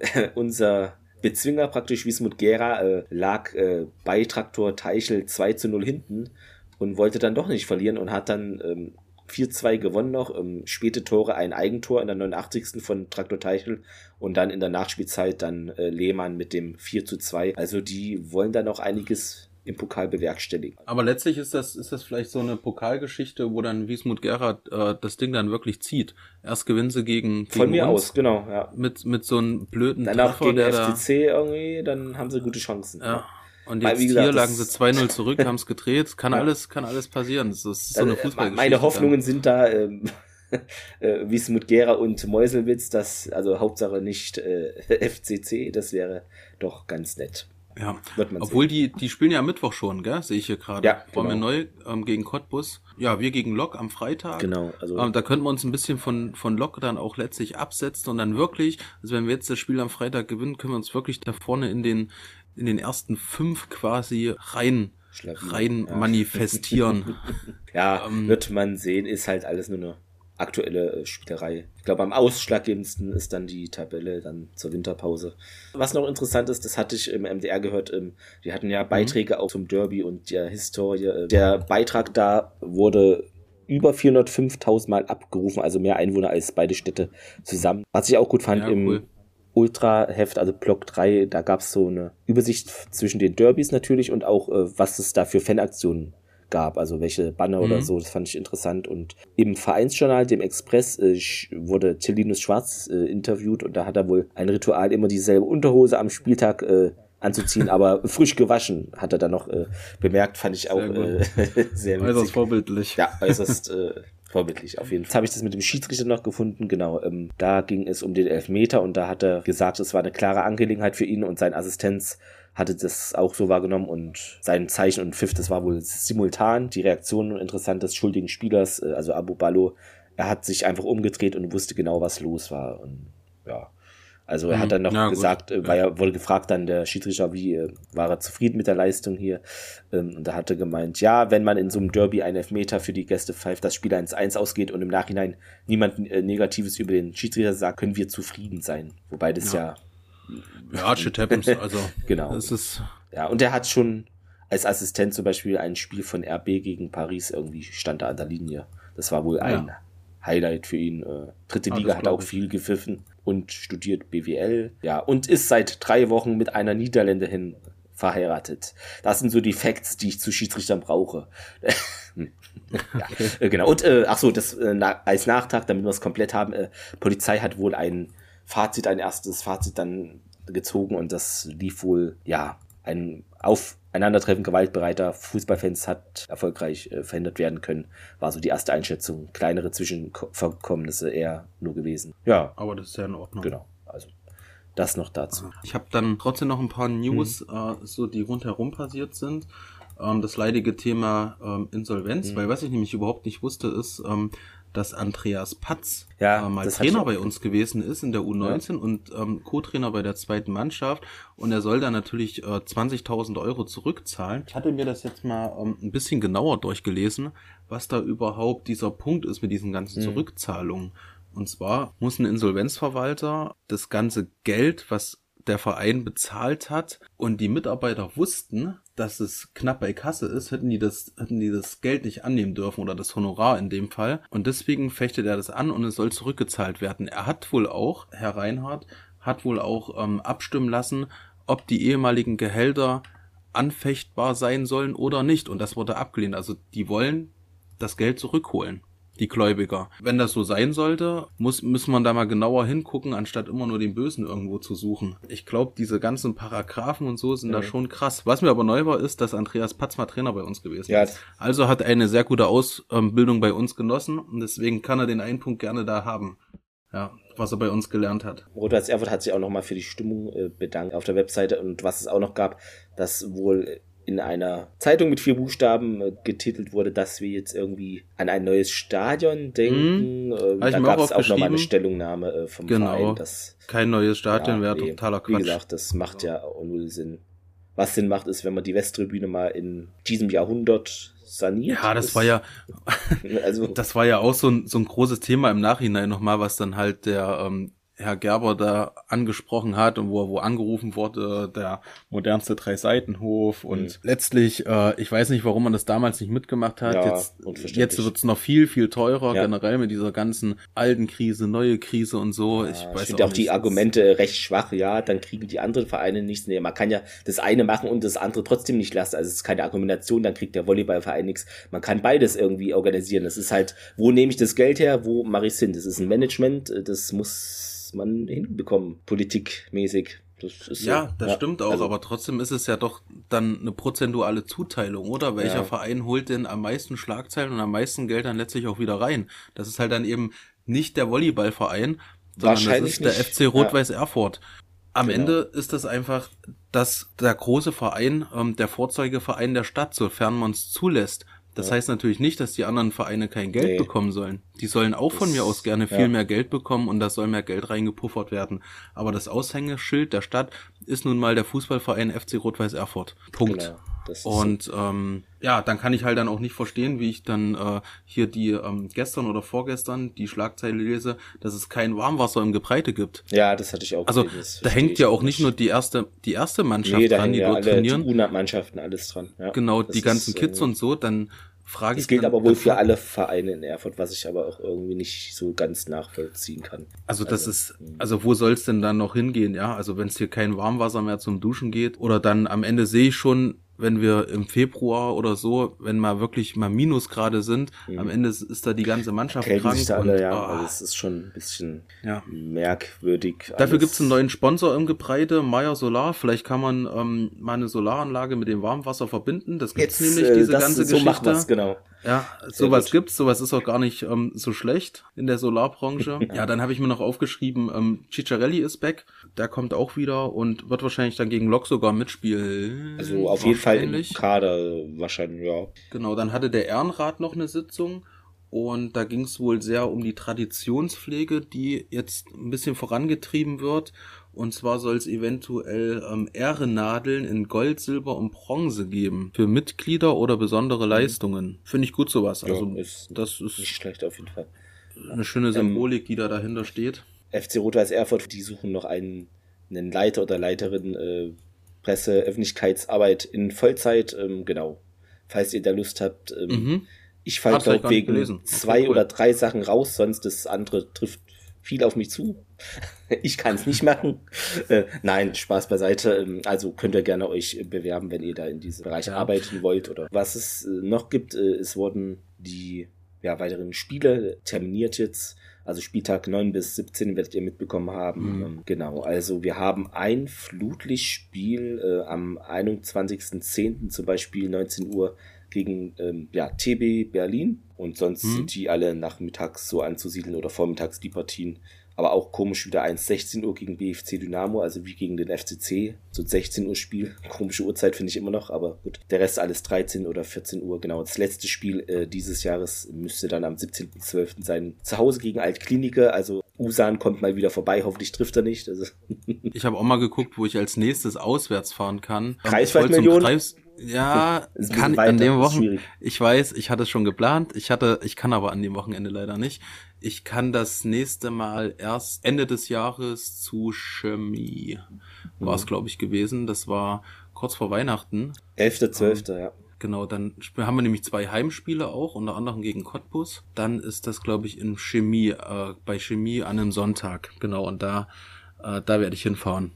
unser Bezwinger praktisch Wismut Gera äh, lag äh, bei Traktor Teichel 2 zu 0 hinten und wollte dann doch nicht verlieren und hat dann ähm, 4-2 gewonnen noch. Ähm, späte Tore, ein Eigentor in der 89. von Traktor Teichel und dann in der Nachspielzeit dann äh, Lehmann mit dem 4 zu 2. Also die wollen da noch einiges im Pokal bewerkstelligen. Aber letztlich ist das, ist das vielleicht so eine Pokalgeschichte, wo dann Wiesmut Gerhard äh, das Ding dann wirklich zieht. Erst gewinnen sie gegen, gegen Von mir uns aus, genau, ja. mit, mit so einem blöden Danach Treffer, gegen der FCC irgendwie, dann haben sie gute Chancen. da, ja. Und Weil, jetzt wie gesagt, hier lagen sie 2-0 zurück, haben es gedreht. Kann Ja. alles, kann alles passieren. Das ist so Also, eine äh, Fußballgeschichte. Meine Hoffnungen sind da, ähm, äh, Wismut Gera und Meuselwitz, das, also Hauptsache nicht äh, FCC, das wäre doch ganz nett. Ja. Wird man Obwohl die, die spielen ja am Mittwoch schon, gell? Sehe ich hier gerade. Ja, Wollen wir genau. neu ähm, gegen Cottbus. Ja, wir gegen Lok am Freitag. Genau, also Ähm, da könnten wir uns ein bisschen von, von Lok dann auch letztlich absetzen und dann wirklich, also wenn wir jetzt das Spiel am Freitag gewinnen, können wir uns wirklich da vorne in den, in den ersten fünf quasi rein, Schleppen, rein ja. manifestieren. Ja, Ähm, wird man sehen, ist halt alles nur eine aktuelle äh, Spielerei. Ich glaube, am ausschlaggebendsten ist dann die Tabelle dann zur Winterpause. Was noch interessant ist, das hatte ich im MDR gehört, ähm, die hatten ja Beiträge auch zum Derby und der Historie. Äh, Der Beitrag da wurde über 405.000 Mal abgerufen, also mehr Einwohner als beide Städte zusammen. Was ich auch gut fand Ja, im cool. Ultra-Heft, also Block 3, da gab es so eine Übersicht zwischen den Derbys natürlich und auch, äh, was es da für Fanaktionen gab, also welche Banner oder Mhm. so, das fand ich interessant. Und im Vereinsjournal, dem Express, äh, wurde Till Linus Schwarz äh, interviewt und da hat er wohl ein Ritual, immer dieselbe Unterhose am Spieltag äh, anzuziehen, aber frisch gewaschen, hat er dann noch äh, bemerkt, fand ich auch Sehr äh, sehr witzig. vorbildlich. Ja, äußerst äh, vorbildlich auf jeden Fall. Jetzt habe ich das mit dem Schiedsrichter noch gefunden, genau. Ähm, da ging es um den Elfmeter und da hat er gesagt, es war eine klare Angelegenheit für ihn und sein Assistenz hatte das auch so wahrgenommen und sein Zeichen und Pfiff, das war wohl simultan. Die Reaktion interessant des schuldigen Spielers, äh, also Abu Ballo, er hat sich einfach umgedreht und wusste genau, was los war. Und ja. Also er Mhm. hat dann noch Ja, gut. gesagt, äh, weil er wurde gefragt dann der Schiedsrichter, wie äh, war er zufrieden mit der Leistung hier? Ähm, und da hat er gemeint, ja, wenn man in so einem Derby einen Elfmeter für die Gäste pfeift, das Spiel 1-1 ausgeht und im Nachhinein niemand Negatives über den Schiedsrichter sagt, können wir zufrieden sein. Wobei das ja, Ja, shit happens. Also, Genau. es ist, ja, und er hat schon als Assistent zum Beispiel ein Spiel von RB gegen Paris irgendwie stand da an der Linie. Das war wohl ein Highlight für ihn. Äh, dritte Ah, Liga hat auch ich. viel gepfiffen und studiert BWL. Ja, und ist seit drei Wochen mit einer Niederländerin verheiratet. Das sind so die Facts, die ich zu Schiedsrichtern brauche. ja, äh, genau. Und äh, ach so, das äh, als Nachtrag, damit wir es komplett haben, äh, Polizei hat wohl ein Fazit, ein erstes Fazit dann gezogen und das lief wohl, ja, ein Aufeinandertreffen gewaltbereiter Fußballfans hat erfolgreich äh, verhindert werden können. War so die erste Einschätzung. Kleinere Zwischenvorkommnisse eher nur gewesen. Ja, aber das ist ja in Ordnung. genau. Also das noch dazu. Ich habe dann trotzdem noch ein paar News, Mhm. äh, so die rundherum passiert sind. Ähm, das leidige Thema ähm, Insolvenz, Mhm. weil was ich nämlich überhaupt nicht wusste, ist, ähm, dass Andreas Patz Ja, äh, mal Trainer bei uns gewesen ist in der U19 und ähm, Co-Trainer bei der zweiten Mannschaft und er soll dann natürlich äh, 20.000 Euro zurückzahlen. Ich hatte mir das jetzt mal ähm, ein bisschen genauer durchgelesen, was da überhaupt dieser Punkt ist mit diesen ganzen Mhm. Zurückzahlungen. Und zwar muss ein Insolvenzverwalter das ganze Geld, was der Verein bezahlt hat und die Mitarbeiter wussten, dass es knapp bei Kasse ist, hätten die das, hätten die das Geld nicht annehmen dürfen oder das Honorar in dem Fall. Und deswegen fechtet er das an und es soll zurückgezahlt werden. Er hat wohl auch, Herr Reinhardt, hat wohl auch ähm, abstimmen lassen, ob die ehemaligen Gehälter anfechtbar sein sollen oder nicht. Und das wurde abgelehnt. Also die wollen das Geld zurückholen, die Gläubiger. Wenn das so sein sollte, muss, müssen wir da mal genauer hingucken, anstatt immer nur den Bösen irgendwo zu suchen. Ich glaube, diese ganzen Paragraphen und so sind da schon krass. Was mir aber neu war, ist, dass Andreas Patz mal Trainer bei uns gewesen Ja. ist. Also hat er eine sehr gute Ausbildung bei uns genossen und deswegen kann er den einen Punkt gerne da haben. Ja, was er bei uns gelernt hat. Rotas Erfurt hat sich auch nochmal für die Stimmung äh, bedankt auf der Webseite und was es auch noch gab, dass wohl in einer Zeitung mit vier Buchstaben äh, getitelt wurde, dass wir jetzt irgendwie an ein neues Stadion denken. Ähm, Hab ich da auch gab es auch nochmal aufgeschrieben. eine Stellungnahme äh, vom Genau. Verein. Das, Kein neues Stadion ja, wäre nee, totaler Wie Quatsch. gesagt, das macht ja auch null Sinn. Was Sinn macht, ist, wenn man die Westtribüne mal in diesem Jahrhundert saniert. ja, das ist, war ja, Also, Das war ja auch so ein, so ein großes Thema im Nachhinein nochmal, was dann halt der, ähm, Herr Gerber da angesprochen hat und wo er wo angerufen wurde, der modernste Drei-Seitenhof und Mhm. letztlich, äh, ich weiß nicht, warum man das damals nicht mitgemacht hat. Ja, jetzt jetzt wird's noch viel, viel teurer, Ja. generell mit dieser ganzen alten Krise, neue Krise und so. ich Ja, weiß ich finde auch die nicht. Argumente recht schwach. Ja, dann kriegen die anderen Vereine nichts. Nee, man kann ja das eine machen und das andere trotzdem nicht lassen. Also es ist keine Argumentation, dann kriegt der Volleyballverein nichts. Man kann beides irgendwie organisieren. Das ist halt, wo nehme ich das Geld her, wo mache ich Sinn? Das ist ein Management, das muss man hinbekommen, politikmäßig. Das ist so. Ja, das stimmt auch, also- aber trotzdem ist es ja doch dann eine prozentuale Zuteilung, oder? Welcher Ja. Verein holt denn am meisten Schlagzeilen und am meisten Geld dann letztlich auch wieder rein? Das ist halt dann eben nicht der Volleyballverein, sondern das Wahrscheinlich ist der nicht. FC Rot-Weiß Erfurt. Am Genau. Ende ist das einfach, dass der große Verein, ähm, der Vorzeigeverein der Stadt, sofern man es zulässt. Das Ja. heißt natürlich nicht, dass die anderen Vereine kein Geld Nee. bekommen sollen. Die sollen auch von Das- mir aus gerne viel ja. mehr Geld bekommen und da soll mehr Geld reingepuffert werden. Aber das Aushängeschild der Stadt ist nun mal der Fußballverein FC Rot-Weiß Erfurt. Punkt. Genau, Und ähm, ja, dann kann ich halt dann auch nicht verstehen, wie ich dann äh, hier die ähm, gestern oder vorgestern die Schlagzeile lese, dass es kein Warmwasser im Gebreite gibt. Ja, das hatte ich auch Also gesehen, da hängt ja auch nicht nur die erste die erste Mannschaft Nee, dran, die ja dort alle trainieren. die U-Mannschaften alles dran. Ja, genau, die ganzen ist, Kids äh, und so, dann frage ich Das gilt dann, aber wohl für alle Vereine in Erfurt, was ich aber auch irgendwie nicht so ganz nachvollziehen kann. Also das Also, ist, mh. also wo soll es denn dann noch hingehen, ja? Also wenn es hier kein Warmwasser mehr zum Duschen geht oder dann am Ende sehe ich schon, wenn wir im Februar oder so, wenn mal wirklich mal Minusgrade sind, Mhm. am Ende ist, ist da die ganze Mannschaft Kälten krank sich da alle, und, ja. ah, Also es ist schon ein bisschen ja. merkwürdig. Dafür alles. gibt's einen neuen Sponsor im Gebreide, Meyer Solar. Vielleicht kann man ähm, mal eine Solaranlage mit dem Warmwasser verbinden. Das gibt's Jetzt, nämlich, äh, diese das, ganze so Geschichte. macht man's, genau. Ja, sowas gibt's, sowas ist auch gar nicht ähm, so schlecht in der Solarbranche. ja, dann habe ich mir noch aufgeschrieben, ähm, Ciccarelli ist back, der kommt auch wieder und wird wahrscheinlich dann gegen Lok sogar mitspielen. Also auf jeden Fall im. Kader wahrscheinlich, ja. Genau, dann hatte der Ehrenrat noch eine Sitzung und da ging es wohl sehr um die Traditionspflege, die jetzt ein bisschen vorangetrieben wird. Und zwar soll es eventuell ähm, Ehrennadeln in Gold, Silber und Bronze geben für Mitglieder oder besondere Leistungen. Finde ich gut sowas. Mhm. Ja, Also ist das ist Nicht schlecht auf jeden Fall. eine schöne Symbolik, die da dahinter steht. FC Rot-Weiß Erfurt, die suchen noch einen, einen Leiter oder Leiterin äh, Presse, Öffentlichkeitsarbeit in Vollzeit. Ähm, genau. Falls ihr da Lust habt. Ähm, Mhm. Ich falle, halt glaube wegen zwei cool. oder drei Sachen raus, sonst das andere trifft viel auf mich zu. Ich kann es nicht machen. Äh, nein, Spaß beiseite. Ähm, Also könnt ihr gerne euch bewerben, wenn ihr da in diesem Bereich Ja. arbeiten wollt. Oder was es äh, noch gibt, äh, es wurden die ja, weiteren Spiele terminiert jetzt. Also Spieltag 9 bis 17 werdet ihr mitbekommen haben. Mhm. Ähm, Genau, also wir haben ein Flutlichtspiel äh, am 21.10. zum Beispiel 19 Uhr gegen ähm, ja, TB Berlin und sonst Mhm. sind die alle nachmittags so anzusiedeln oder vormittags die Partien. Aber auch komisch wieder 1 16 Uhr gegen BFC Dynamo, also wie gegen den FCC, so 16 Uhr Spiel. Komische Uhrzeit finde ich immer noch, aber gut. Der Rest alles 13 oder 14 Uhr, genau. Das letzte Spiel äh, dieses Jahres müsste dann am 17.12. sein. Zu Hause gegen Altkliniker, also Usan kommt mal wieder vorbei, hoffentlich trifft er nicht. Also, Ich habe auch mal geguckt, wo ich als nächstes auswärts fahren kann. Zum Kreis, ja, ein kann weiter, an dem ist Wochen. schwierig. Ich weiß, ich hatte es schon geplant. Ich hatte, ich kann aber an dem Wochenende leider nicht. Ich kann das nächste Mal erst Ende des Jahres zu Chemie war es, Mhm. glaube ich, gewesen. Das war kurz vor Weihnachten. 11.12., ja. Genau, dann haben wir nämlich zwei Heimspiele auch, unter anderem gegen Cottbus. Dann ist das, glaube ich, in Chemie, äh, bei Chemie an einem Sonntag. Genau, und da, äh, da werde ich hinfahren.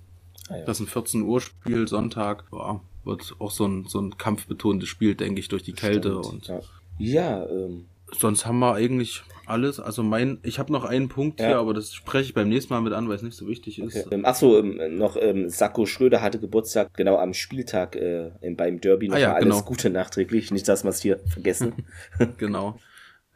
Ah, ja. Das ist ein 14 Uhr Spiel, Sonntag. Ja, wird auch so ein, so ein kampfbetontes Spiel, denke ich, durch die Kälte. Stimmt, Und ja. Ja, ähm, sonst haben wir eigentlich alles. Also mein, ich habe noch einen Punkt Ja. hier, aber das spreche ich beim nächsten Mal mit an, weil es nicht so wichtig ist. Okay. Ähm, achso, ähm, noch ähm, Sakko Schröder hatte Geburtstag genau am Spieltag äh, im- beim Derby. Noch Ah ja, alles genau. Gute nachträglich. Nicht, dass wir es hier vergessen. genau.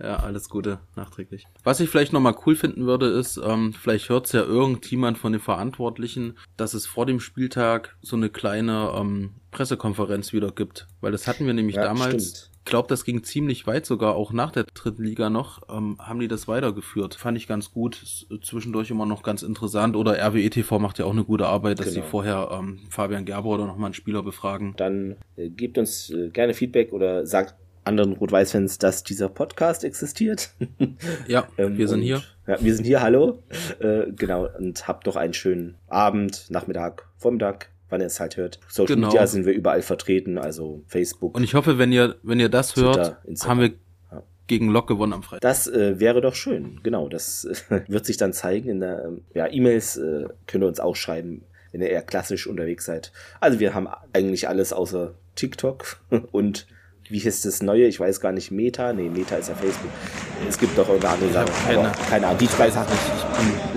Ja, alles Gute nachträglich. Was ich vielleicht nochmal cool finden würde, ist, ähm, vielleicht hört's ja irgendjemand von den Verantwortlichen, dass es vor dem Spieltag so eine kleine ähm, Pressekonferenz wieder gibt. Weil das hatten wir nämlich Ja, damals. stimmt. Ich glaube, das ging ziemlich weit sogar, auch nach der dritten Liga noch, ähm, haben die das weitergeführt. Fand ich ganz gut, ist zwischendurch immer noch ganz interessant. Oder RWE TV macht ja auch eine gute Arbeit, dass sie Genau. vorher ähm, Fabian Gerber oder nochmal einen Spieler befragen. Dann äh, gebt uns äh, gerne Feedback oder sagt anderen Rot-Weiß-Fans, dass dieser Podcast existiert. Ja, Ähm, wir sind und- hier. Ja, wir sind hier, hallo. Äh, genau, und habt doch einen schönen Abend, Nachmittag, Vormittag, wann ihr es halt hört. Social Genau. Media sind wir überall vertreten, also Facebook. Und ich hoffe, wenn ihr, wenn ihr das hört, Instagram. haben wir gegen Lok gewonnen am Freitag. Das äh, wäre doch schön, genau. Das äh, wird sich dann zeigen in der, ähm, ja, E-Mails äh, könnt ihr uns auch schreiben, wenn ihr eher klassisch unterwegs seid. Also wir haben eigentlich alles außer TikTok und wie hieß das neue? Ich weiß gar nicht, Meta? Nee, Meta ist ja Facebook. Es gibt doch irgendeine andere Sache. keine- keine Ahnung. Die zwei Sachen.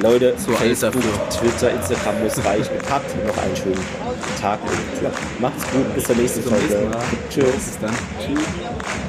Leute, alt Facebook. Twitter, Instagram muss reichen. Habt noch einen schönen Tag macht's gut. Bis zur nächsten Folge. nächsten Mal. Tschüss. Bis dann. Tschüss.